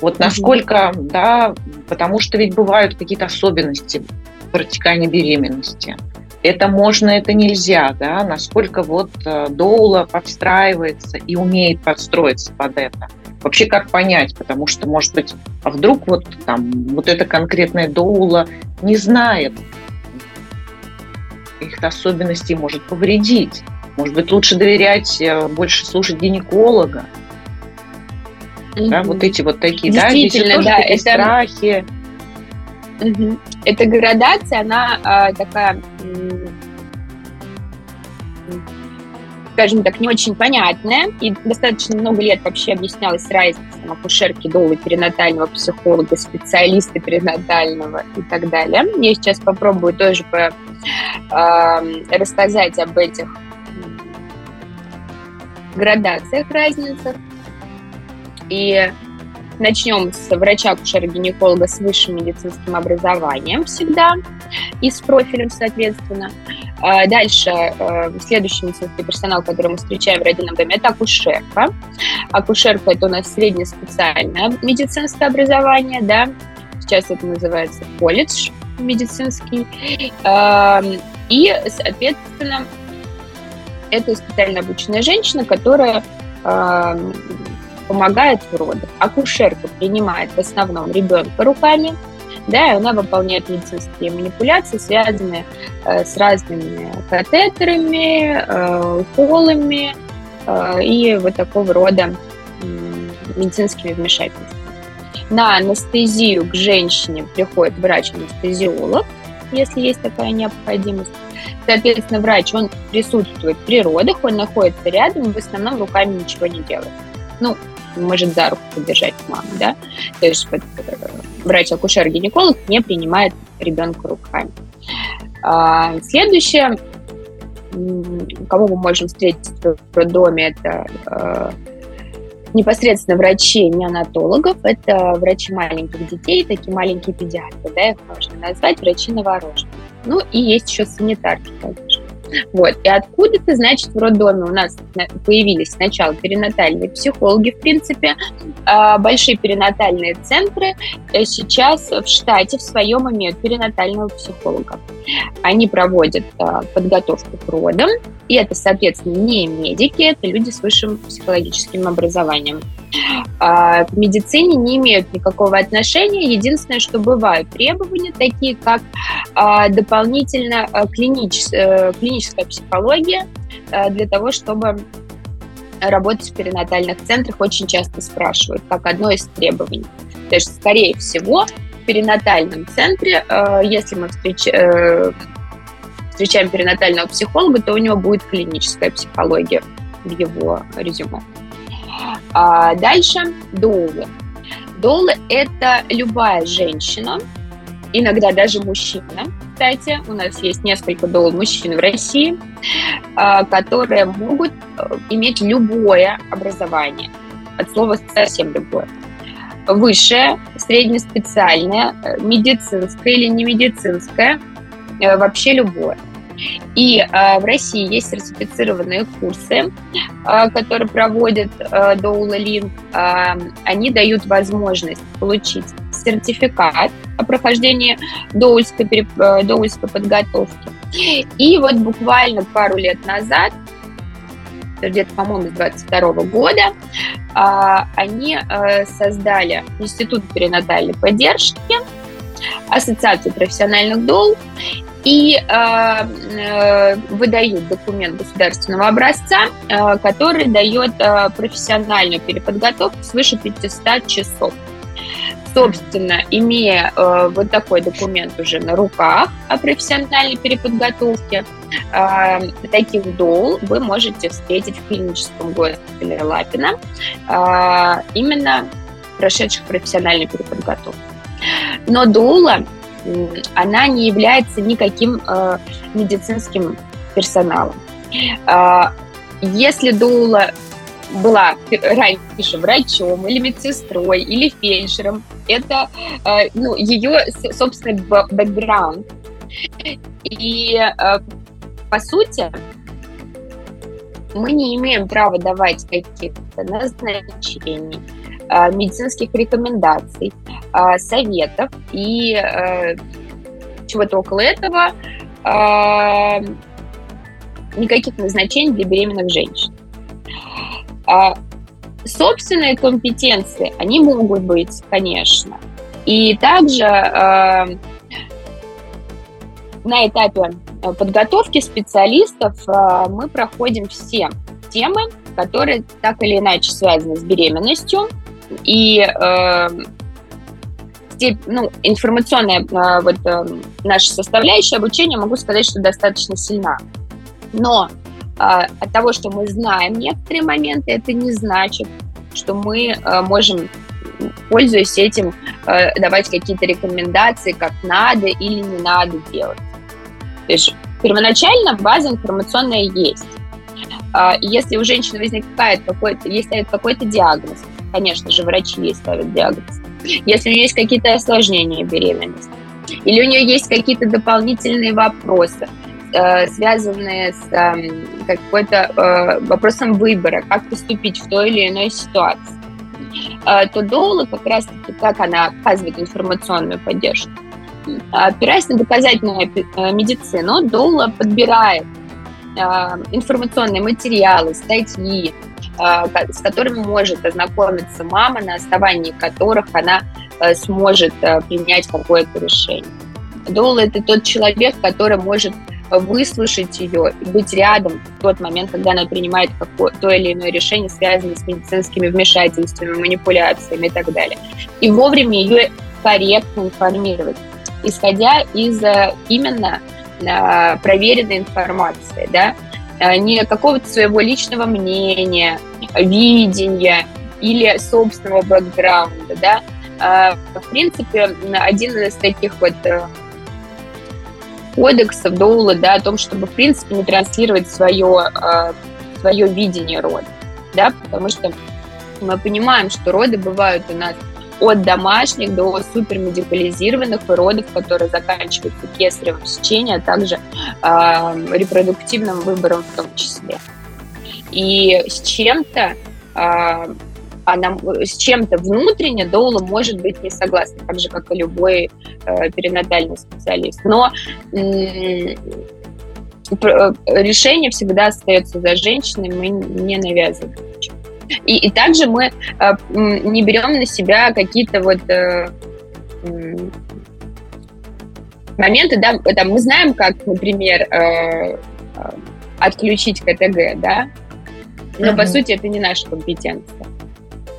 Вот насколько, mm-hmm. да, потому что ведь бывают какие-то особенности протекания беременности. Это можно, это нельзя, да, насколько вот э, доула подстраивается и умеет подстроиться под это. Вообще как понять, потому что, может быть, а вдруг вот там вот эта конкретная доула не знает их особенностей, может повредить. Может быть, лучше доверять, э, больше слушать гинеколога. Mm-hmm. Да, вот эти вот такие, да, здесь тоже да, такие это... страхи. Угу. Эта градация, она а, такая скажем так, не очень понятная, и достаточно много лет вообще объяснялась разница на акушерки, долы, перинатального психолога, специалиста перинатального и так далее. Я сейчас попробую тоже по, э, рассказать об этих градациях, разницах. И начнем с врача-акушера-гинеколога с высшим медицинским образованием всегда и с профилем, соответственно. А дальше э, следующий медицинский персонал, который мы встречаем в родильном доме, это акушерка. Акушерка – это у нас среднеспециальное медицинское образование, да, сейчас это называется колледж медицинский. И, соответственно, это специально обученная женщина, которая помогает в родах. Акушерка принимает в основном ребенка руками, да, и она выполняет медицинские манипуляции, связанные э, с разными катетерами, э, уколами э, и вот такого рода э, медицинскими вмешательствами. На анестезию к женщине приходит врач-анестезиолог, если есть такая необходимость. Соответственно, врач, он присутствует при родах, он находится рядом, в основном руками ничего не делает. Ну, может за руку подержать маму, да? То есть э, врач-акушер-гинеколог не принимает ребенка руками. А, следующее, кого мы можем встретить в роддоме, это э, непосредственно врачей неонатологов, это врачи маленьких детей, такие маленькие педиатры, да, их можно назвать, врачи новорожденных. Ну и есть еще санитарки. Вот. И откуда-то, значит, в роддоме у нас появились сначала перинатальные психологи, в принципе, а, большие перинатальные центры э, сейчас в штате в своем имеют перинатального психолога. Они проводят а, подготовку к родам, и это, соответственно, не медики, это люди с высшим психологическим образованием. А, к медицине не имеют никакого отношения. Единственное, что бывают требования, такие как дополнительно клинич, э, клиническая психология э, для того, чтобы работать в перинатальных центрах очень часто спрашивают, как одно из требований. То есть, скорее всего, в перинатальном центре, э, если мы э, встречаем перинатального психолога, то у него будет клиническая психология в его резюме. А дальше доулы. Доулы – это любая женщина, иногда даже мужчина, кстати, у нас есть несколько дол мужчин в России, а, которые могут э, иметь любое образование, от слова совсем любое. Высшее, среднеспециальное, э, медицинское или не медицинское, э, вообще любое. И э, в России есть сертифицированные курсы, э, которые проводят э, Доула Линк. Они дают возможность получить сертификат о прохождении доульской, э, доульской подготовки. И вот буквально пару лет назад, где-то, по-моему, с 22 года, а, они э, создали Институт перинатальной поддержки, Ассоциацию профессиональных дол и э, выдают документ государственного образца, который дает профессиональную переподготовку свыше 500 часов. Собственно, имея э, вот такой документ уже на руках о профессиональной переподготовке, э, таких дол вы можете встретить в клиническом госпитале Лапина, э, именно прошедших профессиональную переподготовку. Но дула, она не является никаким э, медицинским персоналом. Э, если дула была раньше врачом или медсестрой или фельдшером. Это э, ну, ее собственный бэкграунд. И э, по сути мы не имеем права давать каких-то назначений, медицинских рекомендаций, советов и чего-то около этого никаких назначений для беременных женщин. Собственные компетенции, они могут быть, конечно. И также э, на этапе э, подготовки специалистов э, мы проходим все темы, которые так или иначе связаны с беременностью. И э, ну, информационная э, вот, э, наша составляющая обучения, могу сказать, что достаточно сильна. Но а, от того, что мы знаем некоторые моменты, это не значит, что мы а, можем, пользуясь этим, а, давать какие-то рекомендации, как надо или не надо делать. То есть первоначально база информационная есть. Если у женщины возникает какой-то, если какой-то диагноз, конечно же, врачи ей ставят диагноз, если у нее есть какие-то осложнения беременности, или у нее есть какие-то дополнительные вопросы, э, связанные с э, какой-то э, вопросом выбора, как поступить в той или иной ситуации, э, то Доула как раз-таки, как она оказывает информационную поддержку, опираясь на доказательную медицину, Доула подбирает информационные материалы, статьи, с которыми может ознакомиться мама, на основании которых она э, сможет принять какое-то решение. Доула – это тот человек, который может выслушать ее, быть рядом в тот момент, когда она принимает какое, то или иное решение, связанное с медицинскими вмешательствами, манипуляциями и так далее. И вовремя ее корректно информировать, исходя из э, именно э, проверенной информации, да, э, не какого-то своего личного мнения, видения или собственного бэкграунда, да. В принципе, один из таких вот кодексов Доула, да, о том, чтобы, в принципе, не транслировать свое, свое видение рода, да, потому что мы понимаем, что роды бывают у нас от домашних до супермедикализированных родов, которые заканчиваются кесаревым сечением, а также э, репродуктивным выбором в том числе. И с чем-то э, она с чем-то внутренне Доула может быть не согласна, так же, как и любой э, перинатальный специалист. Но э, решение всегда остается за женщиной, мы не навязываем. И, и также мы э, не берем на себя какие-то вот э, моменты, да, там, мы знаем, как, например, э, э отключить КТГ, да, но mm-hmm. по сути это не наша компетенция.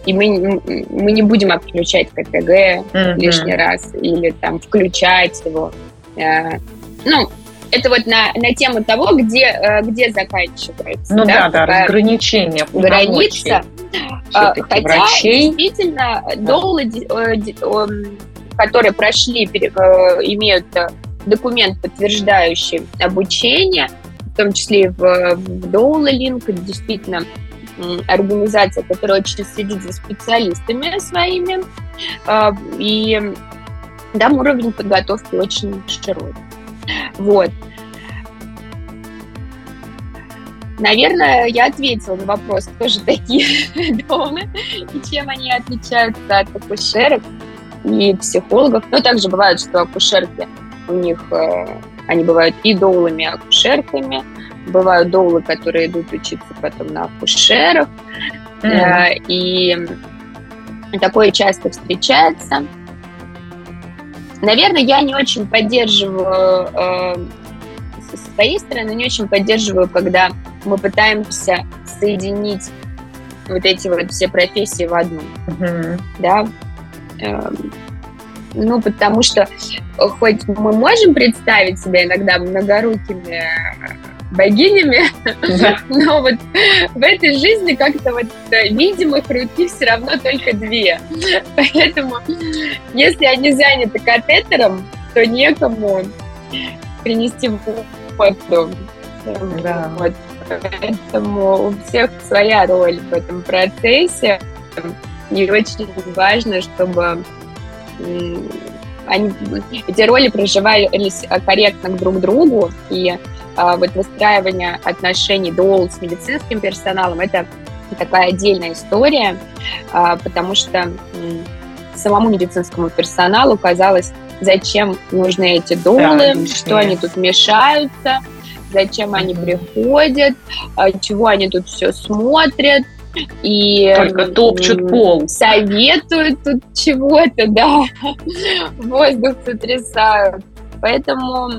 И мы, мы не будем отключать КТГ mm-hmm. лишний раз или там включать его. Э, ну, это вот на, на тему того, где, э, где заканчивается. Ну да, да, да разграничение. Граница. А, хотя врачей. действительно доллы, э, которые прошли, имеют документ, подтверждающий обучение, в том числе в, в Доула Линк, действительно организация, которая очень следит за специалистами своими, и там уровень подготовки очень широкий. Вот. Наверное, я ответила на вопрос, кто же такие доны и чем они отличаются от акушерок и психологов. Но также бывает, что акушерки у них, э, они бывают и доулами, и акушерками. Бывают доулы, которые идут учиться потом на акушеров. Mm-hmm. И такое часто встречается. Наверное, я не очень поддерживаю, э, со своей стороны, не очень поддерживаю, когда мы пытаемся соединить вот эти вот все профессии в одну. Uh-huh. Да. Э, ну, потому что хоть мы можем представить себя иногда многорукими богинями, но вот в этой жизни как-то вот видимых руки все равно только две. Поэтому, если они заняты катетером, то некому принести воду. Да. Вот. Поэтому у всех своя роль в этом процессе. И очень важно, чтобы они, эти роли проживались корректно друг к другу, и а, вот выстраивание отношений доул с медицинским персоналом – это такая отдельная история, а, потому что самому медицинскому персоналу казалось, зачем нужны эти доулы, да, что они тут мешаются, зачем они приходят, а, чего они тут все смотрят, и только топчут пол. Советуют тут чего-то, да, воздух сотрясают. Поэтому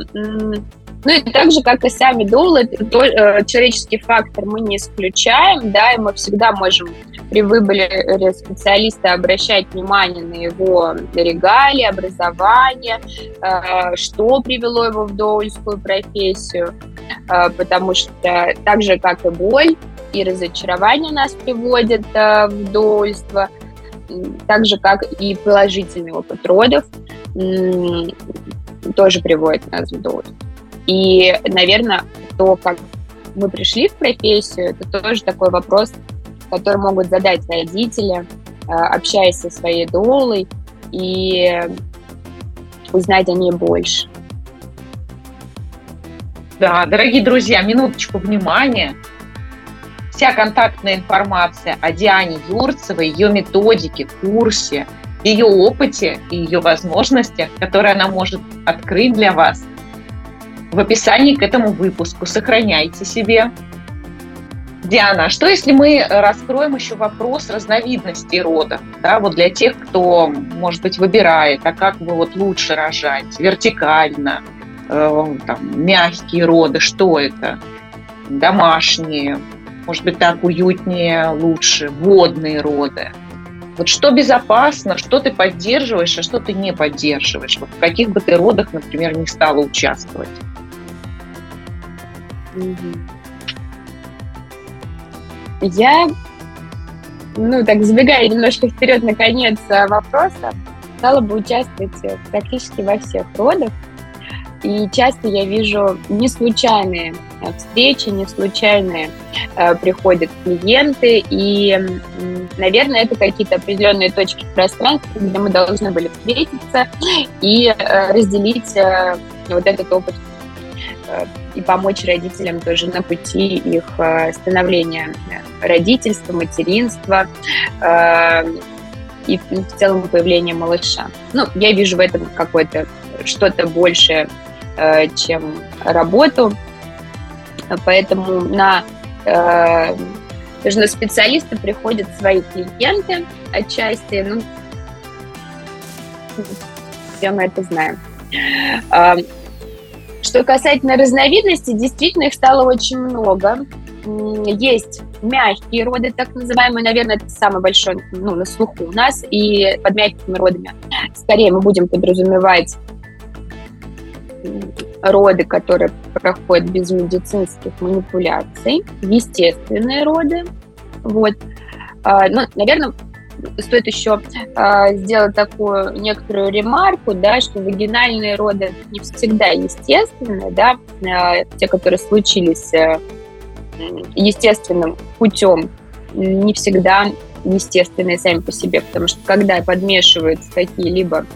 ну и так же, как и сами то, э, человеческий фактор мы не исключаем, да, и мы всегда можем при выборе специалиста обращать внимание на его регалии, образование, э, что привело его в доульскую профессию, э, потому что так же, как и боль и разочарование нас приводят э, в доульство, так же, как и положительный опыт родов, тоже приводит нас в доульство. И, наверное, то, как мы пришли в профессию, это тоже такой вопрос, который могут задать родители, э, общаясь со своей долой, и узнать о ней больше. Да, дорогие друзья, минуточку внимания. Вся контактная информация о Диане Юрцевой, ее методике, курсе, ее опыте и ее возможностях, которые она может открыть для вас – в описании к этому выпуску. Сохраняйте себе. Диана, а что если мы раскроем еще вопрос разновидностей рода? Да, вот для тех, кто, может быть, выбирает, а как бы вот лучше рожать, вертикально э, там, мягкие роды, что это? Домашние, может быть, так уютнее, лучше, водные роды. Вот что безопасно, что ты поддерживаешь, а что ты не поддерживаешь? Вот в каких бы ты родах, например, не стала участвовать? Я, ну, так забегая немножко вперед на конец э, вопроса, стала бы участвовать практически во всех родах. И часто я вижу не случайные э, встречи, не случайные э, приходят клиенты. И, наверное, это какие-то определенные точки в пространстве, где мы должны были встретиться и э, разделить вот этот опыт и помочь родителям тоже на пути их становления родительства, материнства. И в целом появление малыша. Ну, я вижу в этом какое-то что-то большее, чем работу, поэтому на э, на специалиста приходят свои клиенты отчасти, ну, все мы это знаем. Э, что касательно разновидностей, действительно их стало очень много есть мягкие роды, так называемые, наверное, это самый большой ну, на слуху у нас, и под мягкими родами скорее мы будем подразумевать роды, которые проходят без медицинских манипуляций, естественные роды, вот. А, ну, наверное, стоит еще э, сделать такую некоторую ремарку, да, что вагинальные роды не всегда естественные, да, э, те, которые случились э, естественным путем не всегда естественные сами по себе, потому что когда подмешиваются какие-либо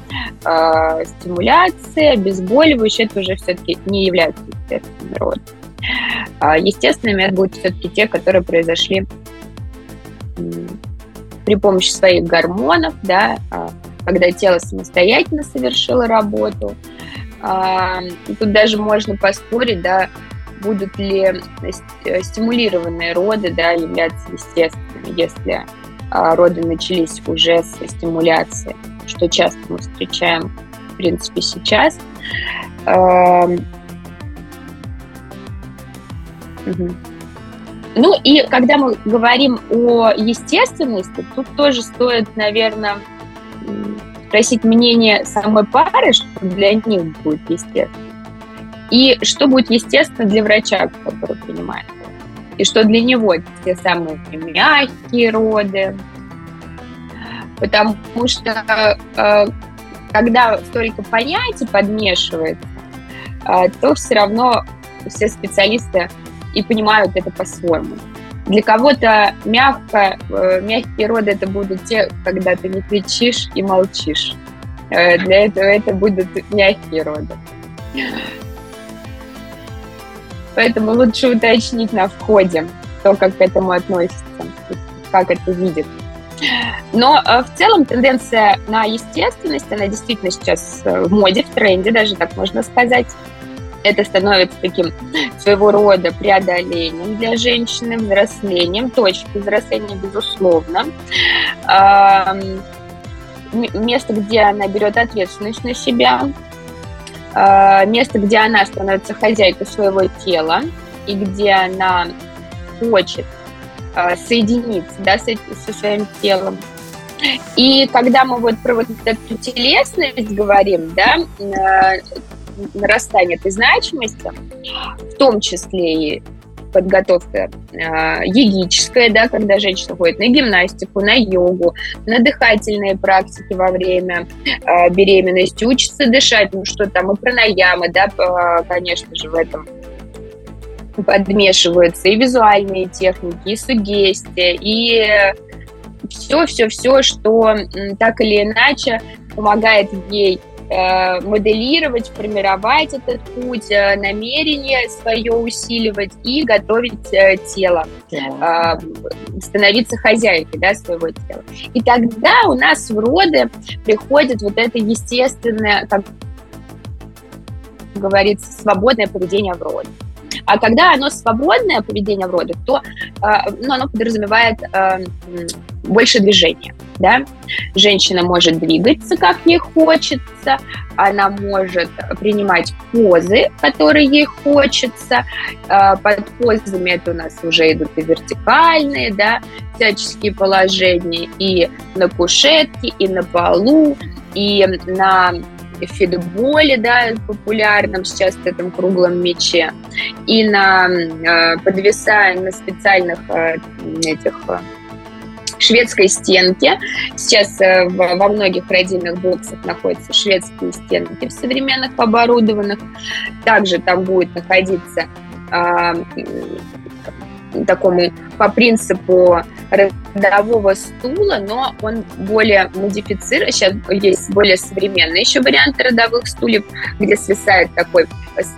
э, стимуляции, обезболивающие, это уже все-таки не является естественным родом. А естественными это будут все-таки те, которые произошли при помощи своих гормонов, да, а, когда тело самостоятельно совершило работу. А, тут даже можно поспорить, да, будут ли э, стимулированные роды да, являться естественными, если а, роды начались уже с стимуляции, что часто мы встречаем, в принципе, сейчас. Ну и когда мы говорим о естественности, тут тоже стоит, наверное, спросить мнение самой пары, что для них будет естественно. И что будет естественно для врача, который принимает и что для него те самые мягкие роды. Потому что э, когда столько понятий подмешивается, э, то все равно все специалисты и понимают это по-своему. Для кого-то мягко, э, мягкие роды это будут те, когда ты не кричишь и молчишь. Для этого это будут мягкие роды. Поэтому лучше уточнить на входе, кто как к этому относится, как это видит. Но э, в целом тенденция на естественность, она действительно сейчас э, в моде, в тренде, даже так можно сказать. Это становится таким своего рода преодолением для женщины, взрослением, точкой взросления, безусловно. Место, где она берет ответственность на себя, место, где она становится хозяйкой своего тела и где она хочет э, соединиться да, с, со своим телом. И когда мы вот про вот эту телесность говорим, да, э, нарастание этой значимости, в том числе и подготовка э, да, когда женщина ходит на гимнастику, на йогу, на дыхательные практики во время э, беременности, учится дышать, ну что там, и пранаямы, да, конечно же, в этом подмешиваются и визуальные техники, и сугестия, и все-все-все, что так или иначе помогает ей моделировать, формировать этот путь, э, намерение свое усиливать и готовить э, тело, становиться хозяйкой да, своего тела. И тогда у нас в роды приходит вот это естественное, как говорится, свободное поведение в роде. А когда оно свободное поведение в родах, то ну, оно подразумевает больше движения. Да? Женщина может двигаться, как ей хочется, она может принимать позы, которые ей хочется. Под позами это у нас уже идут и вертикальные, да, всяческие положения и на кушетке, и на полу, и на фитболе, да, популярном сейчас этом круглом мяче, и на э, подвисая на специальных э, этих шведской стенке. Сейчас э, во многих родильных боксах находятся шведские стенки в современных оборудованных. Также там будет находиться э, такому по принципу родового стула, но он более модифицирован. Сейчас есть более современные еще варианты родовых стульев, где свисает такой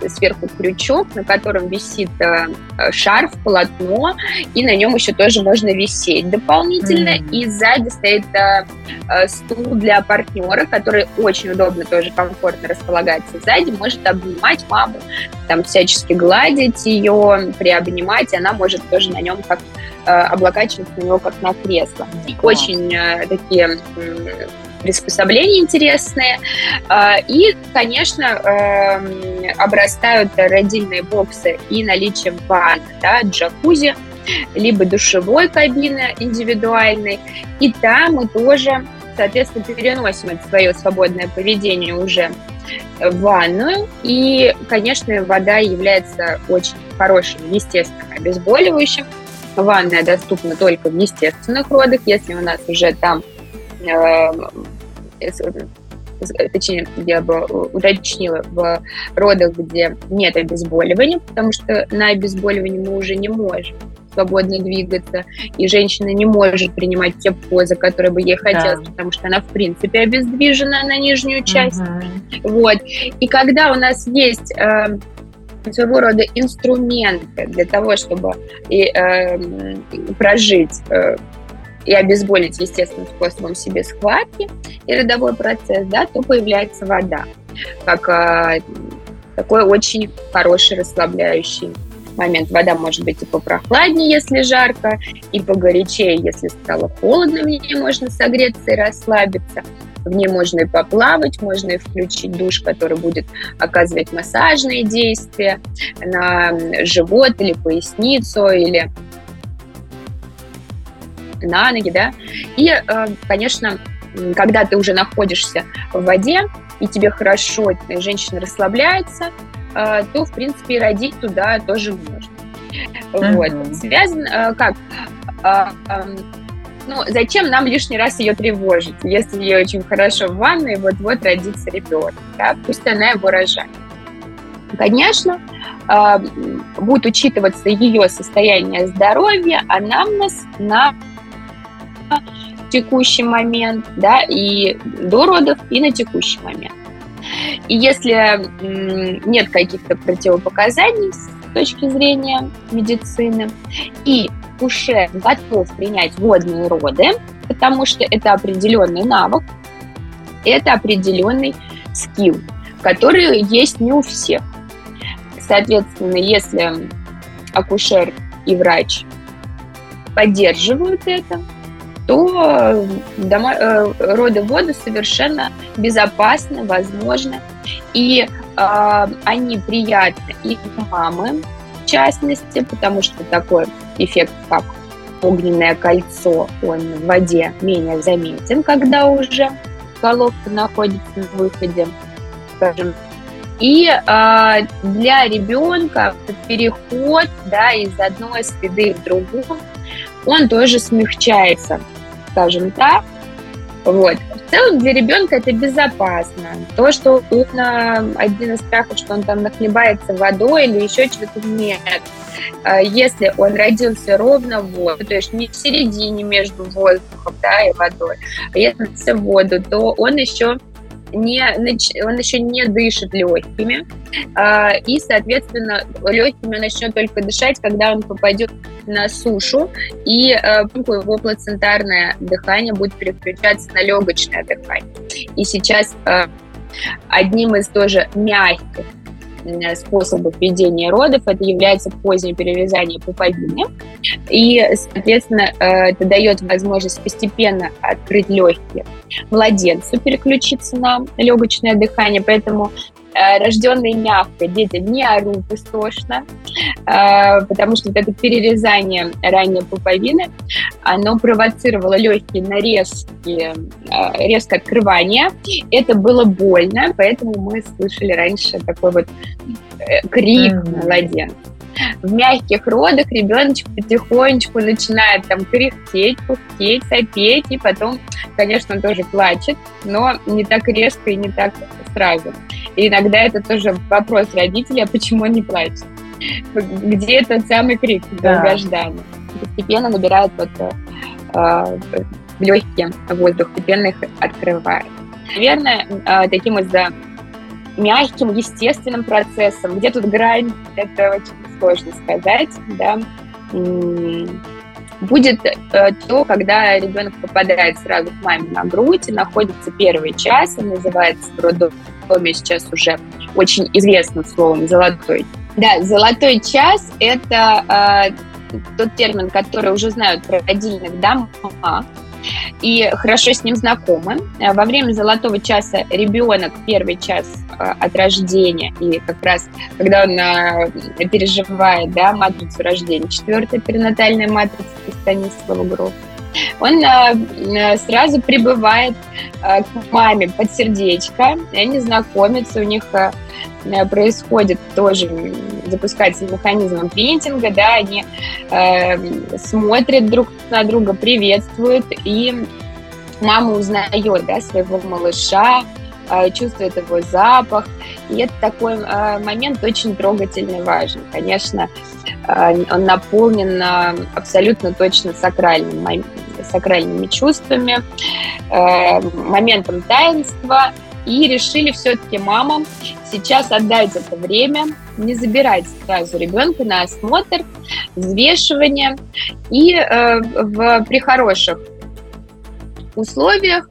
сверху крючок, на котором висит э, шарф, полотно, и на нем еще тоже можно висеть дополнительно. Mm-hmm. И сзади стоит э, э, стул для партнера, который очень удобно, тоже комфортно располагается сзади, может обнимать маму, там всячески гладить ее, приобнимать, она может тоже на нем как облокачиваться на него как на кресло. Очень такие приспособления интересные. А, и, конечно, эм, обрастают родильные боксы и наличием ванны, да, джакузи, либо душевой кабины индивидуальной. И там мы тоже, соответственно, переносим это свое свободное поведение уже в ванную. И, конечно, вода является очень хорошим, естественным обезболивающим. Ванная доступна только в естественных родах. Если у нас уже там э, точнее, я бы уточнила, в родах, где нет обезболивания, потому что на обезболивание мы уже не можем свободно двигаться, и женщина не может принимать те позы, которые бы ей хотелось, да. потому что она, в принципе, обездвижена на нижнюю часть. Угу. Вот. И когда у нас есть э, своего рода инструменты для того, чтобы и, э, прожить э, и обезболить естественным способом себе схватки и родовой процесс, да, то появляется вода, как а, такой очень хороший расслабляющий момент. Вода может быть и попрохладнее, если жарко, и погорячее, если стало холодно, в ней можно согреться и расслабиться. В ней можно и поплавать, можно и включить душ, который будет оказывать массажные действия на живот или поясницу, или на ноги, да. И, э, конечно, когда ты уже находишься в воде, и тебе хорошо, женщина расслабляется, то, в принципе, и родить туда тоже можно. Mm-hmm. Вот. Связан, э, как, эм, ну, зачем нам лишний раз ее тревожить, если ее очень хорошо в ванной, вот-вот родится ребенок, да, пусть она его рожает. Конечно, будет учитываться ее состояние здоровья, анамнез на текущий момент, да, и до родов, и на текущий момент. И если нет каких-то противопоказаний с точки зрения медицины, и уже готов принять водные роды, потому что это определенный навык, это определенный скилл, который есть не у всех. Соответственно, если акушер и врач поддерживают это, то дома, э, роды воды совершенно безопасны, возможны. И э, они приятны и мамы, в частности, потому что такой эффект, как огненное кольцо, он в воде менее заметен, когда уже головка находится на выходе, скажем. И э, для ребенка переход да, из одной среды в другую он тоже смягчается, скажем так. Вот. В целом для ребенка это безопасно. То, что он один из страхов, что он там нахлебается водой или еще чего-то нет. А если он родился ровно в воду, то есть не в середине между воздухом да, и водой, а если в воду, то он еще не, он еще не дышит легкими, а, и, соответственно, легкими он начнет только дышать, когда он попадет на сушу, и а, его плацентарное дыхание будет переключаться на легочное дыхание. И сейчас а, одним из тоже мягких способов ведения родов. Это является позднее перерезание пуповины. И, соответственно, это дает возможность постепенно открыть легкие младенцу, переключиться на легочное дыхание. Поэтому Э, рожденные мягко, дети не орут истошно, э, потому что вот это перерезание ранней пуповины, оно провоцировало легкие нарезки, э, резкое открывание. Это было больно, поэтому мы слышали раньше такой вот крик mm-hmm. младенца. В мягких родах ребеночек потихонечку начинает там кряхтеть, пухтеть, сопеть, и потом, конечно, тоже плачет, но не так резко и не так сразу. И иногда это тоже вопрос родителей, а почему он не плачет? Где этот самый крик да. долгожданный? Постепенно набирает вот э, легкие воздух, постепенно их открывает. Наверное, э, таким из мягким, естественным процессом. Где тут грань, это очень сложно сказать, да. Будет э, то, когда ребенок попадает сразу к маме на грудь и находится первый час, и называется в роддоме сейчас уже очень известным словом «золотой». Да, «золотой час» — это э, тот термин, который уже знают про родильных домах, и хорошо с ним знакомы. Э, во время золотого часа ребенок первый час э, от рождения, и как раз когда он э, переживает да, матрицу рождения, четвертая перинатальная матрица Станислава Грофа, он сразу прибывает к маме под сердечко, и они знакомятся, у них происходит тоже запускается механизм импринтинга, да, они э, смотрят друг на друга, приветствуют, и мама узнает, да, своего малыша, э, чувствует его запах, и это такой э, момент очень трогательный важный. Конечно, э, он наполнен э, абсолютно точно сакральным, сакральными чувствами, э, моментом таинства, и решили все-таки мамам сейчас отдать это время, не забирать сразу ребенка на осмотр, взвешивание. И э, в, при хороших условиях,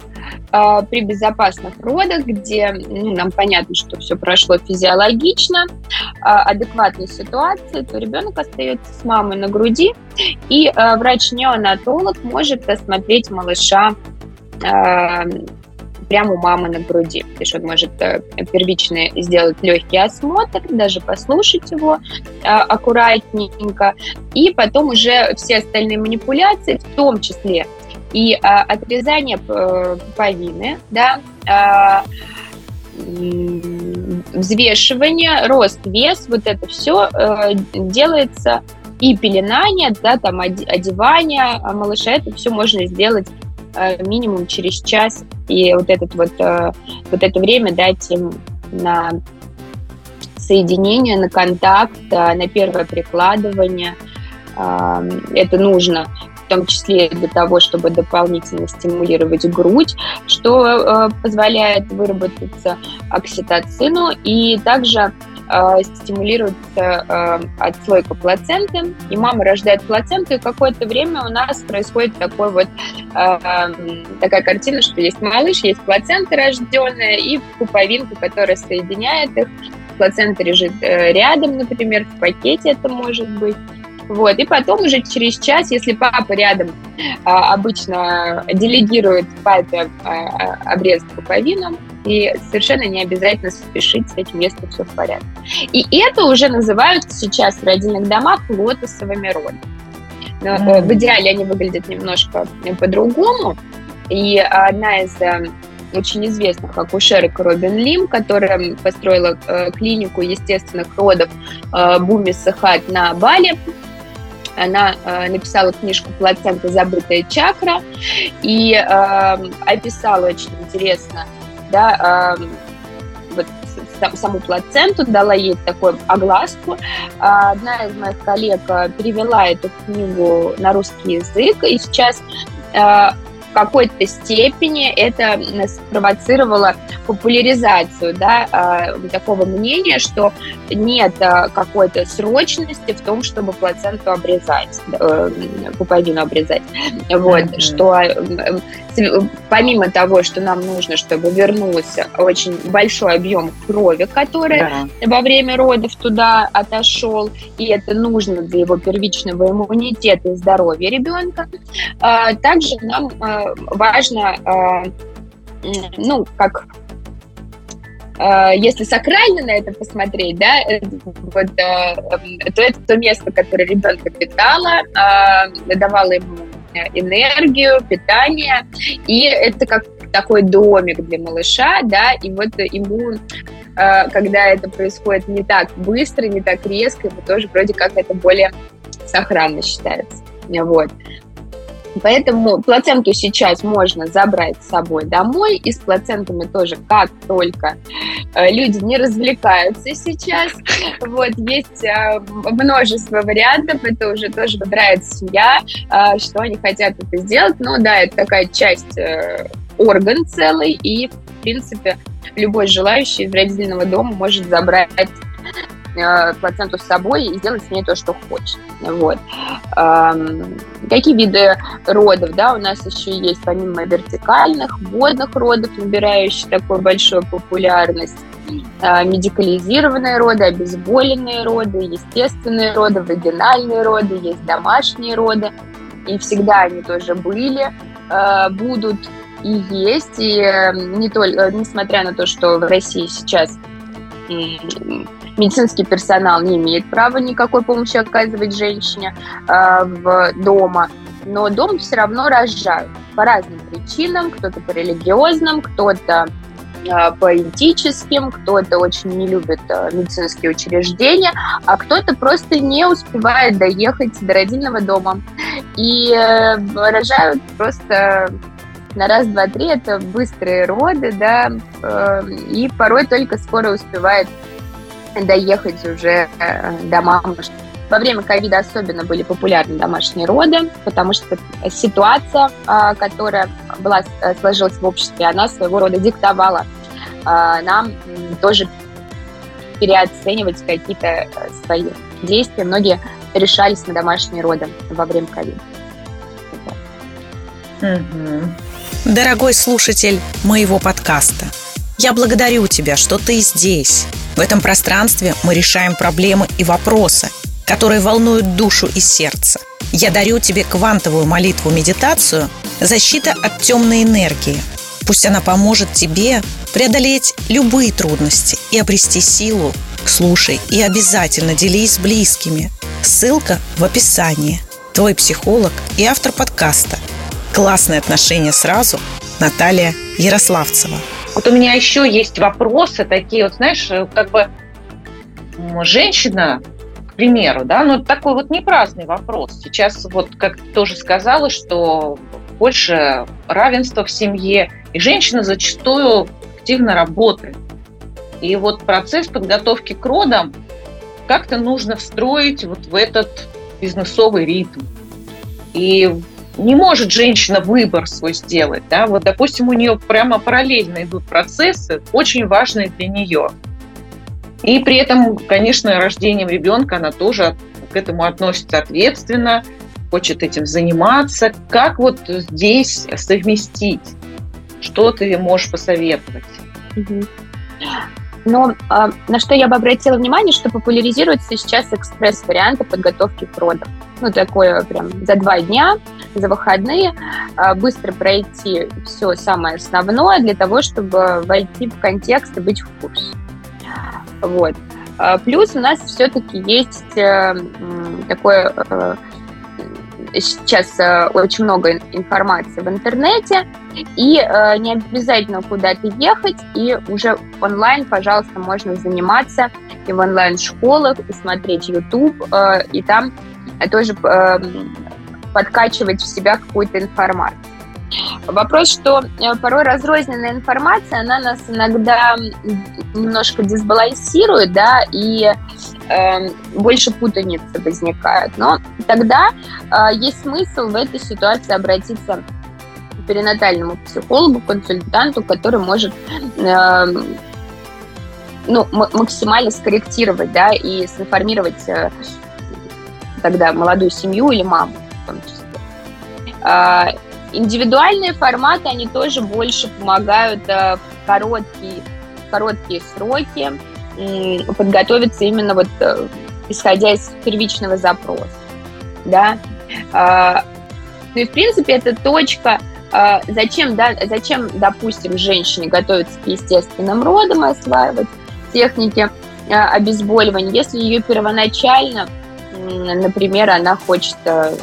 э, при безопасных родах, где ну, нам понятно, что все прошло физиологично, э, адекватной ситуации, то ребенок остается с мамой на груди, и э, врач-неонатолог может осмотреть малыша прямо у мамы на груди. То есть он может э, первично сделать легкий осмотр, даже послушать его э, аккуратненько, и потом уже все остальные манипуляции, в том числе и э, отрезание пуповины, да, взвешивание, рост, вес, вот это все делается и пеленание, да, там одевание малыша, это все можно сделать минимум через час, и вот, этот вот, э, вот это время дать им на соединение, на контакт, э, на первое прикладывание. Это нужно в том числе для того, чтобы дополнительно стимулировать грудь, что позволяет выработаться окситоцину, и также э, стимулируется э, отслойка плаценты, и мама рождает плаценту, и какое-то время у нас происходит такой вот, э, такая картина, что есть малыш, есть плацента рожденная и пуповинка, которая соединяет их. Плацента лежит э, рядом, например, в пакете это может быть. Вот. И потом уже через час, если папа рядом а, обычно делегирует папе а, обрезать пуповину, и совершенно не обязательно спешить с этим, если все в порядке. И это уже называют сейчас в родильных домах лотосовыми родами. Но mm-hmm. в идеале они выглядят немножко по-другому. И одна из э, очень известных акушерок Робин Лим, которая построила э, клинику естественных родов Буми Сахат на Бали, она э, написала книжку «Плацента. Забытая чакра» и э, описала очень интересно да, э, вот саму плаценту, дала ей такую огласку. Одна из моих коллег э, перевела эту книгу на русский язык, и сейчас э, в какой-то степени это спровоцировало популяризацию да, а, такого мнения, что нет а, какой-то срочности в том, чтобы плаценту обрезать, э, пуповину обрезать. Вот, mm-hmm. что помимо того, что нам нужно, чтобы вернулся очень большой объем крови, который да. во время родов туда отошел, и это нужно для его первичного иммунитета и здоровья ребенка, а, также нам а, важно, а, ну, как если сакрально на это посмотреть, да, вот, то это то место, которое ребенка питало, давало ему энергию, питание, и это как такой домик для малыша, да, и вот ему, э, когда это происходит не так быстро, не так резко, ему тоже вроде как это более сохранно считается, вот. Поэтому плаценту сейчас можно забрать с собой домой, и с плацентами тоже как только э, люди не развлекаются сейчас. Вот, есть э, множество вариантов, это уже тоже выбирает семья, э, что они хотят это сделать. Ну да, это такая часть орган целый, и, в принципе, любой желающий из родительного дома может забрать плаценту с собой и сделать с ней то, что хочет. Вот. Какие виды родов, да, у нас еще есть, помимо вертикальных, водных родов, набирающих такую большую популярность, э, медикализированные роды, обезболенные роды, естественные роды, вагинальные роды, есть домашние роды, и всегда они тоже были, э, будут и есть, и не только, несмотря на то, что в России сейчас медицинский персонал не имеет права никакой помощи оказывать женщине э, в дома, но дома все равно рожают. По разным причинам, кто-то по религиозным, кто-то э, по этическим, кто-то очень не любит э, медицинские учреждения, а кто-то просто не успевает доехать до родильного дома. И э, рожают просто на раз, два, три. Это быстрые роды, да, э, и порой только скоро успевает доехать уже э, до мамы. Во время ковида особенно были популярны домашние роды, потому что ситуация, а, которая была, э, сложилась в обществе, она своего рода диктовала а, нам тоже переоценивать какие-то э, свои действия. Многие решались на домашние роды во время ковида. Дорогой слушатель моего подкаста, я благодарю тебя, что ты здесь. В этом пространстве мы решаем проблемы и вопросы, которые волнуют душу и сердце. Я дарю тебе квантовую молитву-медитацию «Защита от темной энергии». Пусть она поможет тебе преодолеть любые трудности и обрести силу. Слушай и обязательно делись с близкими. Ссылка в описании. Твой психолог и автор подкаста. Классные отношения сразу. Наталья Ярославцева. Вот у меня еще есть вопросы такие, вот знаешь, как бы женщина, к примеру, да, ну такой вот не вопрос. Сейчас вот как тоже сказала, что больше равенства в семье, и женщина зачастую активно работает. И вот процесс подготовки к родам как-то нужно встроить вот в этот бизнесовый ритм. И не может женщина выбор свой сделать. Да? Вот, допустим, у нее прямо параллельно идут процессы, очень важные для нее. И при этом, конечно, рождением ребенка она тоже к этому относится ответственно, хочет этим заниматься. Как вот здесь совместить? Что ты можешь посоветовать? Но э, на что я бы обратила внимание, что популяризируются сейчас экспресс-варианты подготовки к родам. Ну, такое прям за два дня, за выходные, э, быстро пройти все самое основное для того, чтобы войти в контекст и быть в курсе. Вот. Плюс у нас все-таки есть э, такое э, сейчас э, очень много информации в интернете, и э, не обязательно куда-то ехать, и уже онлайн, пожалуйста, можно заниматься и в онлайн-школах, и смотреть YouTube, э, и там тоже подкачивать в себя какую-то информацию. Вопрос, что порой разрозненная информация, она нас иногда немножко дисбалансирует, да, и больше путаницы возникает. Но тогда э, есть смысл в этой ситуации обратиться к перинатальному психологу, консультанту, который может э, ну, максимально скорректировать, да, и синформировать э, тогда молодую семью или маму в том числе. Э, Индивидуальные форматы, они тоже больше помогают в короткие, короткие сроки подготовиться именно вот исходя из первичного запроса. Да? А, ну и, в принципе, это точка, а, зачем, да, зачем, допустим, женщине готовиться к естественным родам осваивать техники а, обезболивания, если ее первоначально, например, она хочет э,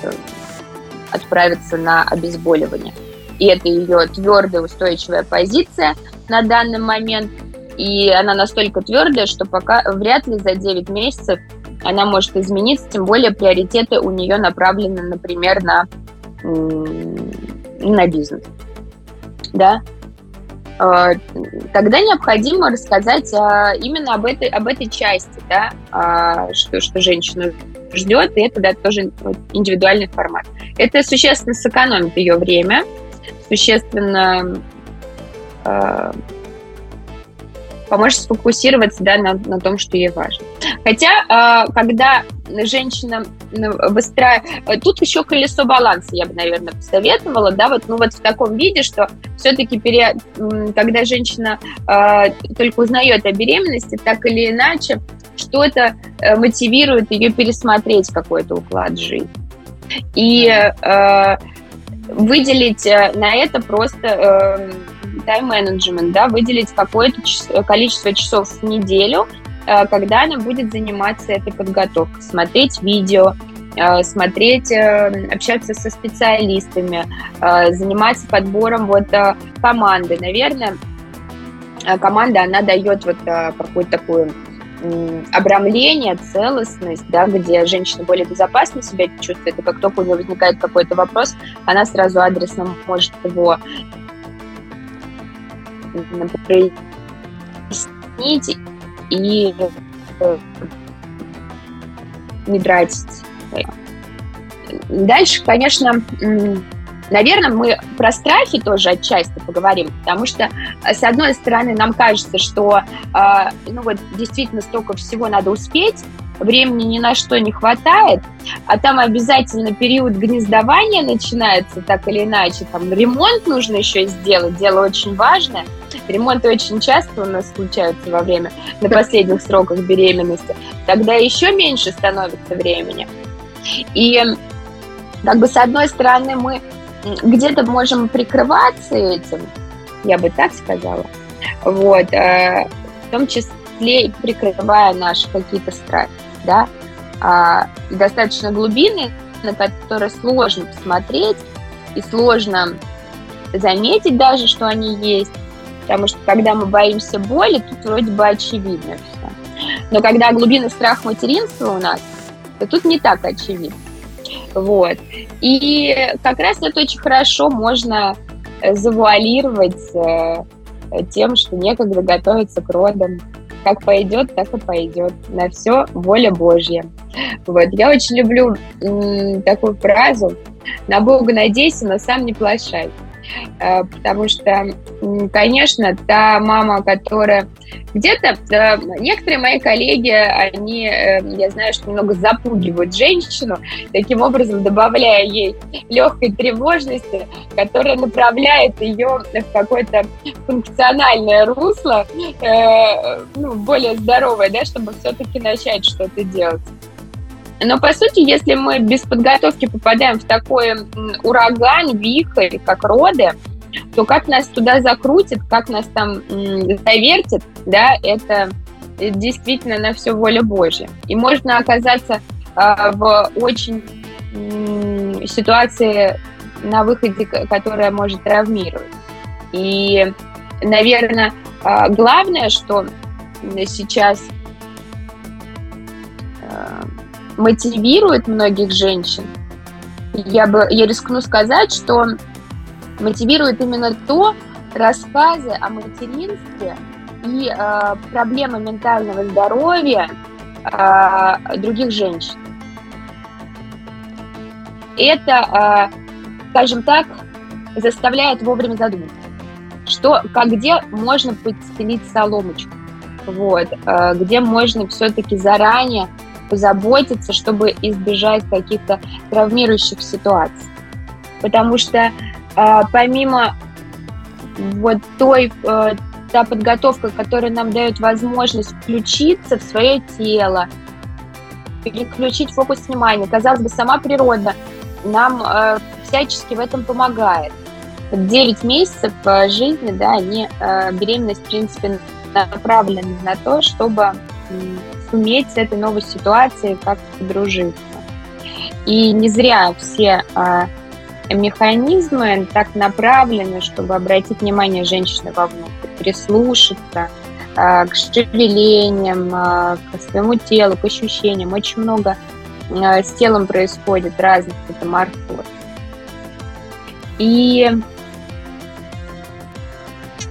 отправиться на обезболивание. И это ее твердая устойчивая позиция на данный момент. И она настолько твердая, что пока вряд ли за 9 месяцев она может измениться, тем более приоритеты у нее направлены, например, на, на бизнес. Да? А, тогда необходимо рассказать а, именно об этой, об этой части, да, а, что, что женщина ждет, и это да, тоже индивидуальный формат. Это существенно сэкономит ее время, существенно поможет сфокусироваться да, на, на том, что ей важно. Хотя, э, когда женщина выстраивает... Тут еще колесо баланса, я бы, наверное, посоветовала, да, вот, ну вот в таком виде, что все-таки, пере... когда женщина э, только узнает о беременности, так или иначе, что-то э, мотивирует ее пересмотреть какой-то уклад жизни. И э, выделить на это просто э, тайм-менеджмент, да, выделить какое-то количество часов в неделю, э, когда она будет заниматься этой подготовкой, смотреть видео, э, смотреть, э, общаться со специалистами, заниматься подбором вот команды. Наверное, команда, она дает вот какую-то такую обрамление, целостность, да, где женщина более безопасно себя чувствует, и как только у нее возникает какой-то вопрос, она сразу адресно может его прояснить и э, не тратить. Дальше, конечно, наверное, мы про страхи тоже отчасти поговорим, потому что, э, с одной стороны, нам кажется, что э, ну вот действительно столько всего надо успеть, времени ни на что не хватает, а там обязательно период гнездования начинается так или иначе, там ремонт нужно еще сделать, дело очень важное. Ремонты очень часто у нас случаются во время, на последних сроках беременности. Тогда еще меньше становится времени. И как бы с одной стороны мы где-то можем прикрываться этим, я бы так сказала, вот, э, в том числе и прикрывая наши какие-то страхи да, а, достаточно глубины, на которые сложно посмотреть и сложно заметить даже, что они есть, потому что когда мы боимся боли, тут вроде бы очевидно все. Но когда глубины страх материнства у нас, то тут не так очевидно. Вот. И как раз это очень хорошо можно завуалировать э, тем, что некогда готовиться к родам, как пойдет, так и пойдет. На все воля Божья. Вот. Я очень люблю м, такую фразу «На Бога надейся, но сам не плашай». Э, потому что, конечно, та мама, которая где-то, э, некоторые мои коллеги, они, э, я знаю, что немного запугивают женщину, таким образом добавляя ей легкой тревожности, которая направляет ее в какое-то функциональное русло, ну, более здоровое, да, чтобы все-таки начать что-то делать. Но, по сути, если мы без подготовки попадаем в такой ураган, вихрь, как роды, то как нас туда закрутит, как нас там завертит, да, это действительно на все воля Божья. И можно оказаться э, в очень ситуации на выходе, которая может травмировать. И, наверное, э, главное, что сейчас э, мотивирует многих женщин, я бы я рискну сказать, что мотивирует именно то рассказы о материнстве и э, проблемы ментального здоровья э, других женщин. Это, э, скажем так, заставляет вовремя задуматься, что, как где можно подстелить соломочку, вот, э, где можно все-таки заранее позаботиться, чтобы избежать каких-то травмирующих ситуаций. Потому что а, помимо вот той э, та подготовка, которая нам дает возможность включиться в свое тело, переключить фокус внимания. Казалось бы, сама природа нам э, всячески в этом помогает. 9 месяцев э, жизни, да, они, э, беременность, в принципе, направлены на то, чтобы суметь с этой новой ситуацией как-то подружиться. И не зря все э, механизмы так направлены, чтобы обратить внимание женщины вовнутрь, прислушаться э, к шевелениям, э, к своему телу, к ощущениям. Очень много э, с телом происходит разных метаморфоз. И,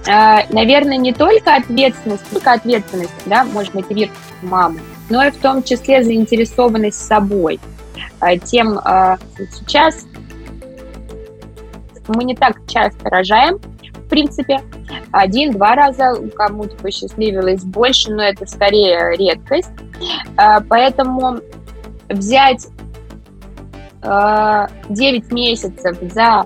наверное, не только ответственность, только ответственность, да, может мотивировать маму, но и в том числе заинтересованность собой. Тем сейчас мы не так часто рожаем, в принципе. Один-два раза кому-то посчастливилось больше, но это скорее редкость. А, поэтому взять 9 а, месяцев за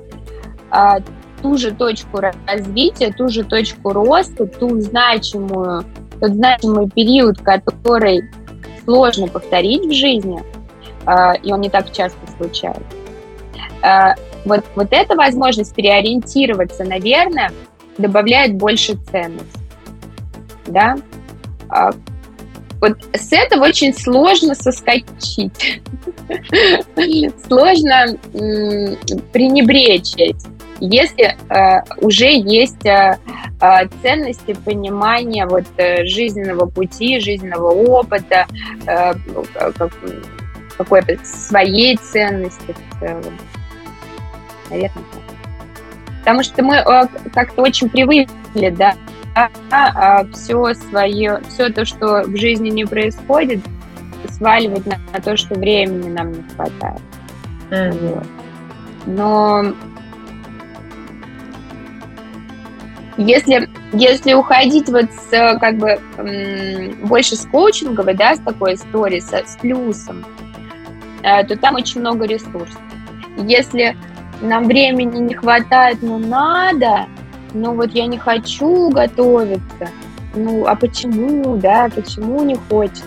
а, ту же точку развития, ту же точку роста, ту значимую, тот значимый период, который сложно повторить в жизни, и он не так часто случается, вот, вот эта возможность переориентироваться, наверное, добавляет больше ценность. Да? А, вот с этого очень сложно соскочить. Сложно пренебречь этим. Если э, уже есть э, э, ценности понимания вот, э, жизненного пути, жизненного опыта, э, как, какой-то своей ценности в целом наверное, Потому что мы э, как-то очень привыкли, да, а все свое, все то, что в жизни не происходит, сваливать на, на то, что времени нам не хватает. Mm-hmm. Вот. Но если, если уходить вот с как бы больше с коучинговой, да, с такой историей, с, с плюсом, э, то там очень много ресурсов. Если нам времени не хватает, но надо, но вот я не хочу готовиться. Ну, а почему, да, почему не хочется?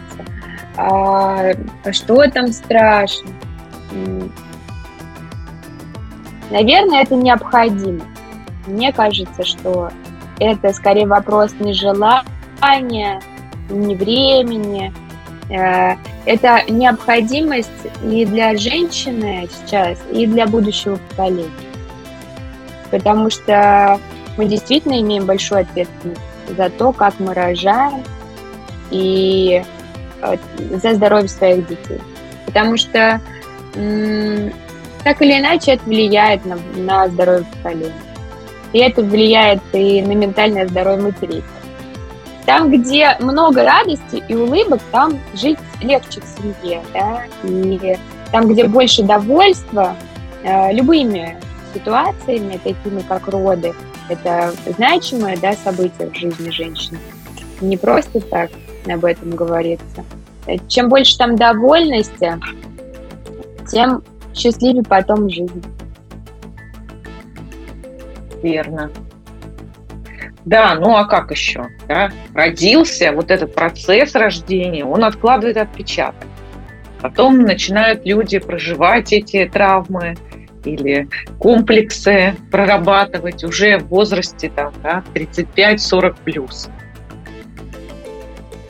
А, а что там страшно? Наверное, это необходимо. Мне кажется, что это скорее вопрос не желания, не времени, Э, это необходимость и для женщины сейчас, и для будущего поколения. Потому что мы действительно имеем большую ответственность за то, как мы рожаем, и э, за здоровье своих детей. Потому что так или иначе это влияет на, на здоровье поколения. И это влияет и на ментальное здоровье матерей. Там, где много радости и улыбок, там жить легче в семье, да, и там, где больше довольства, э, любыми ситуациями, такими как роды, это значимое, да, событие в жизни женщины. Не просто так об этом говорится. Чем больше там довольности, тем счастливее потом жизнь. Верно. Да, ну а как еще? Да? Родился, вот этот процесс рождения, он откладывает отпечаток. Потом начинают люди проживать эти травмы или комплексы прорабатывать уже в возрасте там, да, 35-40 плюс.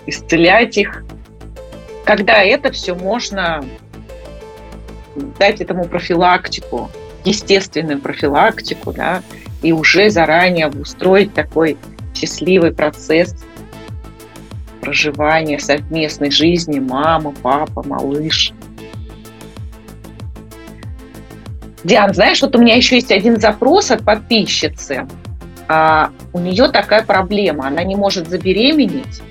Исцелять их. Когда это все можно дать этому профилактику, естественную профилактику, да, и уже заранее устроить такой счастливый процесс проживания совместной жизни мама, папа, малыш. Диан, знаешь, вот у меня еще есть один запрос от подписчицы. А, у нее такая проблема, она не может забеременеть.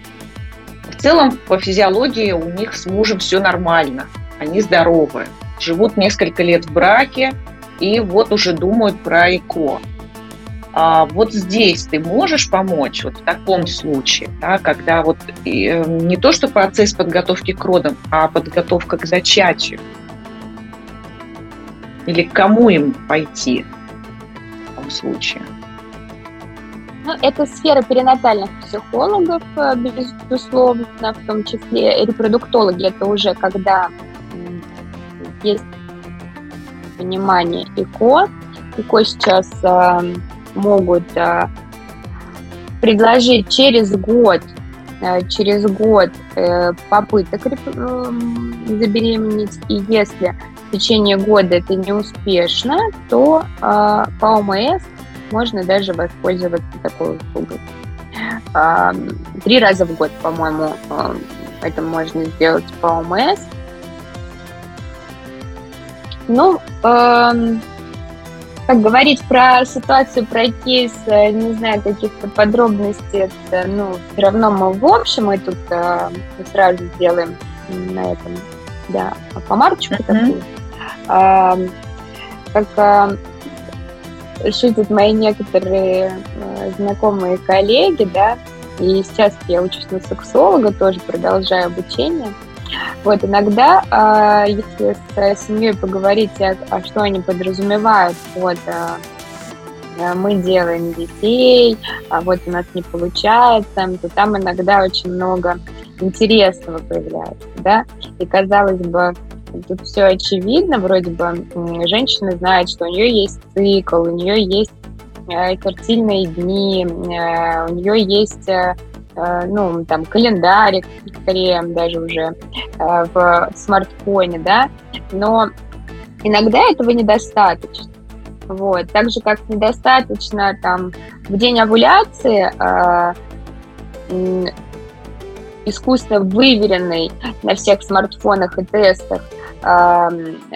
В целом по физиологии у них с мужем все нормально, они здоровы, живут несколько лет в браке и вот уже думают про ЭКО а вот здесь ты можешь помочь, вот в таком случае, да, когда вот э, не то, что процесс подготовки к родам, а подготовка к зачатию. Или к кому им пойти? случае? Ну, это сфера перинатальных психологов, э, безусловно, в том числе репродуктологи. Это уже когда есть понимание ИКО. ИКО сейчас э, могут э, предложить через год э, через год э, попыток забеременеть, и если в течение года это не успешно, то по ОМС можно даже воспользоваться такой услугой. Три раза в год, по-моему, это можно сделать по ОМС. Ну, как говорить про ситуацию, про кейс, э, не знаю каких-то подробностей, это, ну, все равно мы в общем, мы тут э, сразу сделаем на этом, да, помарочку uh-huh. такую. Э, как шутят мои некоторые э, знакомые коллеги, да, и сейчас я учусь на сексолога, тоже продолжаю обучение. Вот иногда, э, если с семьей поговорить, а, а что они подразумевают вот э, мы делаем детей, а вот у нас не получается, то там иногда очень много интересного появляется, да, и казалось бы, тут все очевидно, вроде бы женщина знает, что у нее есть цикл, у нее есть э, фертильные дни, э, у нее есть э, ну, там, календарик, скорее даже уже в смартфоне, да, но иногда этого недостаточно. Вот. Так же, как недостаточно там в день овуляции искусственно выверенный на всех смартфонах и тестах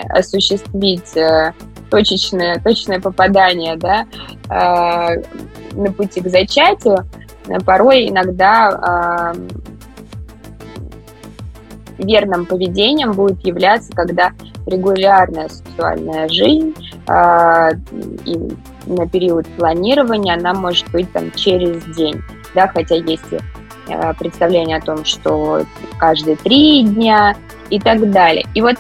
осуществить э, точечное, точное попадание да, э, на пути к зачатию, порой иногда верным поведением будет являться, когда регулярная сексуальная жизнь э, и на период планирования она может быть там через день, да, хотя если э, представление о том, что каждые три дня и так далее. И вот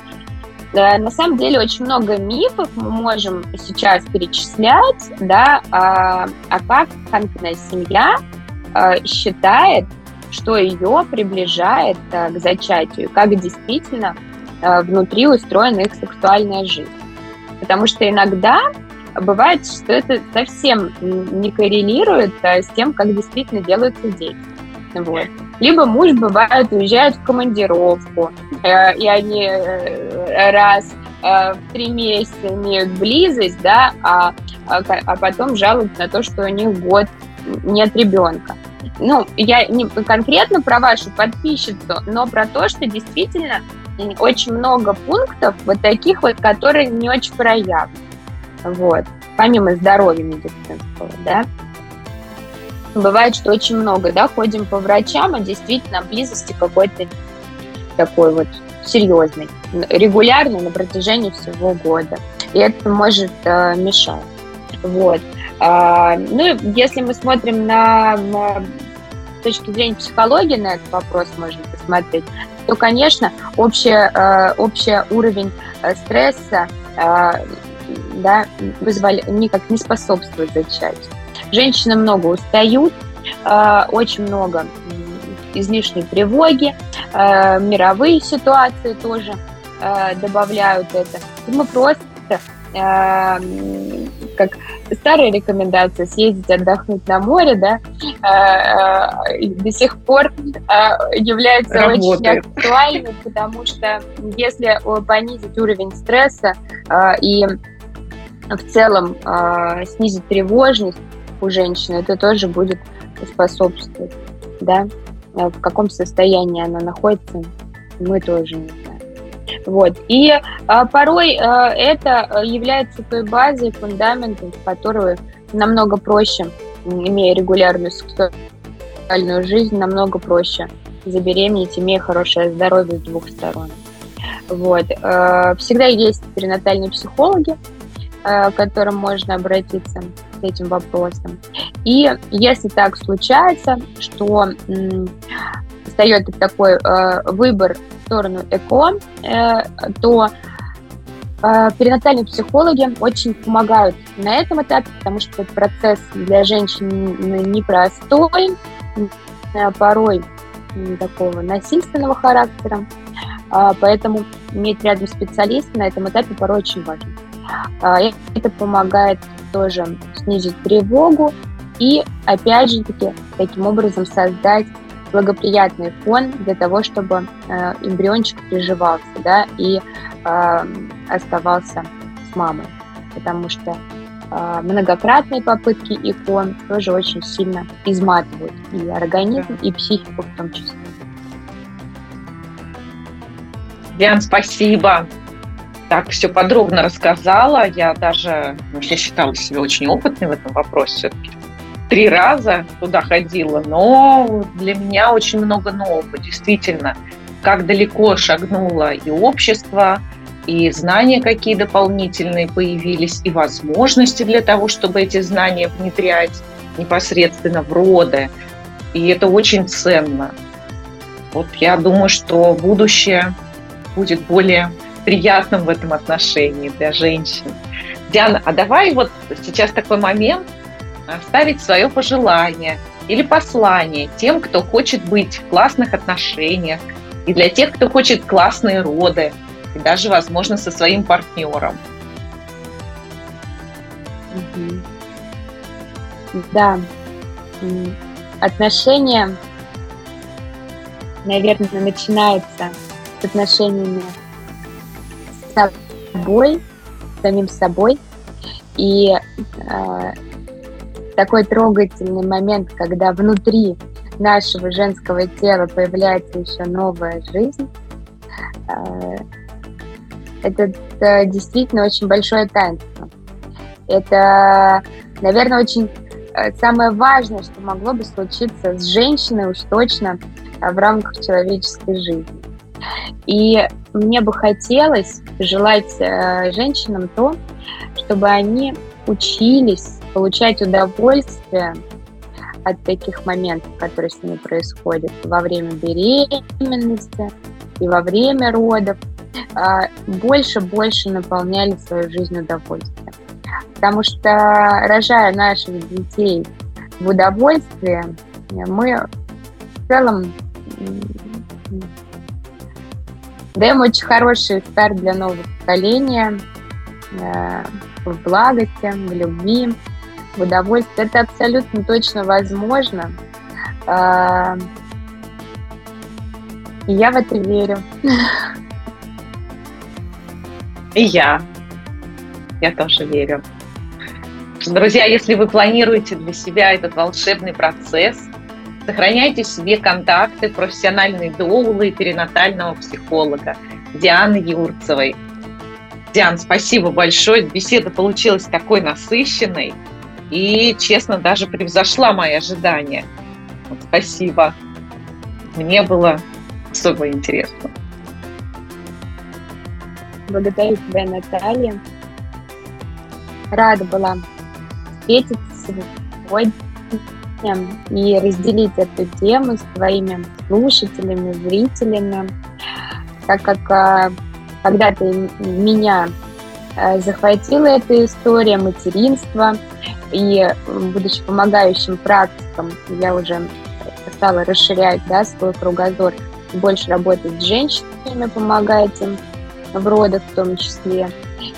на самом деле очень много мифов мы можем сейчас перечислять, да, а, а как конкретная семья считает, что ее приближает а, к зачатию, как действительно а, внутри устроена их сексуальная жизнь. Потому что иногда бывает, что это совсем не коррелирует с тем, как действительно делаются дети. Вот. Либо муж, бывает, уезжает в командировку, э, и они э, раз э, в три месяца имеют близость, да, а, а, а потом жалуются на то, что у них год нет ребенка. Ну, я не конкретно про вашу подписчицу, но про то, что действительно очень много пунктов вот таких вот, которые не очень проявлены. Вот. Помимо здоровья медицинского, да. Бывает, что очень много, да, ходим по врачам, а действительно близости какой-то такой вот серьезный, регулярный на протяжении всего года. И это может э, мешать. Вот. А, ну, если мы смотрим на, с точки зрения психологии на этот вопрос, можно посмотреть, то, конечно, общий, э, общий уровень э, стресса э, да, вызвали, никак не способствует зачатию. Женщины много устают, э, очень много излишней тревоги, э, мировые ситуации тоже э, добавляют это. И мы просто как старая рекомендация съездить отдохнуть на море, да, до сих пор является Работает. очень актуальной, потому что если понизить уровень стресса и в целом снизить тревожность, у женщины, это тоже будет способствовать, да, э, в каком состоянии она находится, мы тоже не. Вот. И а, порой а, это является той базой, фундаментом, которую намного проще, имея регулярную сексуальную жизнь, намного проще забеременеть, имея хорошее здоровье с двух сторон. Вот. А, всегда есть перинатальные психологи, к которым можно обратиться с этим вопросом. И если так случается, что встает такой выбор сторону ЭКО, э, то Э, перинатальные психологи очень помогают на этом этапе, потому что этот процесс для женщин непростой, э, порой такого насильственного характера, а, поэтому иметь рядом специалиста на этом этапе порой очень важно. А, это помогает тоже снизить тревогу и, опять же таки, таким образом создать благоприятный фон для того, чтобы э, эмбриончик приживался, да, и э, оставался с мамой, потому что э, многократные попытки икон тоже очень сильно изматывают и организм, и психику в том числе. Диан, спасибо. Так, все подробно рассказала. Я даже, ну, я считала себя очень опытной в этом вопросе все-таки три раза туда ходила, но для меня очень много нового, действительно. Как далеко шагнуло и общество, и знания какие дополнительные появились, и возможности для того, чтобы эти знания внедрять непосредственно в роды. И это очень ценно. Вот я думаю, что будущее будет более приятным в этом отношении для женщин. Диана, а давай вот сейчас такой момент, оставить свое пожелание или послание тем, кто хочет быть в классных отношениях, и для тех, кто хочет классные роды, и даже, возможно, со своим партнером. Да, отношения, наверное, начинаются с отношениями с собой, самим собой. И э, такой трогательный момент, когда внутри нашего женского тела появляется еще новая жизнь. Э, это действительно очень большое таинство. Это, наверное, очень э, самое важное, что могло бы случиться с женщиной уж точно э, в рамках человеческой жизни. И мне бы хотелось желать женщинам то, чтобы они учились получать удовольствие от таких моментов, которые с ними происходят во время беременности и во время родов, больше-больше а, наполняли свою жизнь удовольствием. Потому что, рожая наших детей в удовольствии, мы в целом даем очень хороший старт для нового поколения э, в благости, в любви, в удовольствие. Это абсолютно точно возможно. А, и я в это верю. И я. Я тоже верю. Друзья, если вы планируете для себя этот волшебный процесс, сохраняйте себе контакты профессиональной доулы и перинатального психолога Дианы Юрцевой. Диан, спасибо большое. Беседа получилась такой насыщенной и, честно, даже превзошла мои ожидания. Вот, спасибо. Мне было особо интересно. Благодарю тебя, Наталья. Рада была встретиться сегодня и разделить эту тему с твоими слушателями, зрителями, так как а, когда-то меня а, захватила эта история материнства – и будучи помогающим практиком, я уже стала расширять да, свой кругозор, больше работать с женщинами, помогать им в родах в том числе.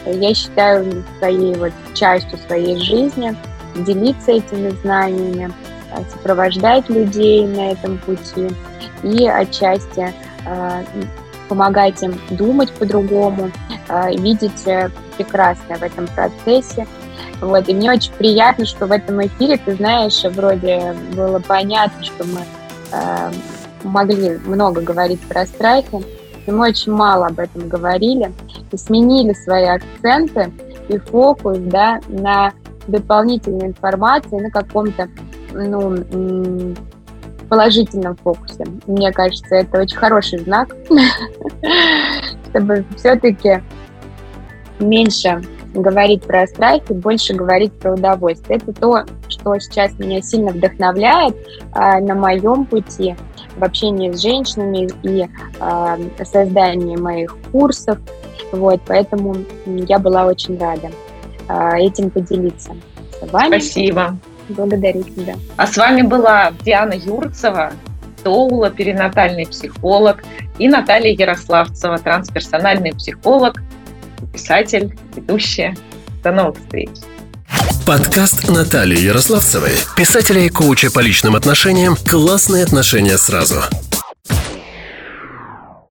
Я считаю своей вот частью своей жизни делиться этими знаниями, сопровождать людей на этом пути и отчасти э, помогать им думать по-другому, э, видеть прекрасное в этом процессе. Вот, и мне очень приятно, что в этом эфире, ты знаешь, вроде было понятно, что мы э, могли много говорить про страхи, и мы очень мало об этом говорили, и сменили свои акценты и фокус, да, на дополнительной информации, на каком-то, ну, положительном фокусе. Мне кажется, это очень хороший знак, чтобы все-таки меньше говорить про страхи, больше говорить про удовольствие. Это то, что сейчас меня сильно вдохновляет э, на моем пути в общении с женщинами и э, создании моих курсов Вот, поэтому я была очень рада э, этим поделиться с вами. Спасибо. Благодарю тебя. А с вами была Диана Юрцева, доула, перинатальный психолог, и Наталья Ярославцева, трансперсональный психолог, писатель, ведущая. До новых встреч. Подкаст Натальи Ярославцевой, писателя и коуча по личным отношениям «Классные отношения сразу».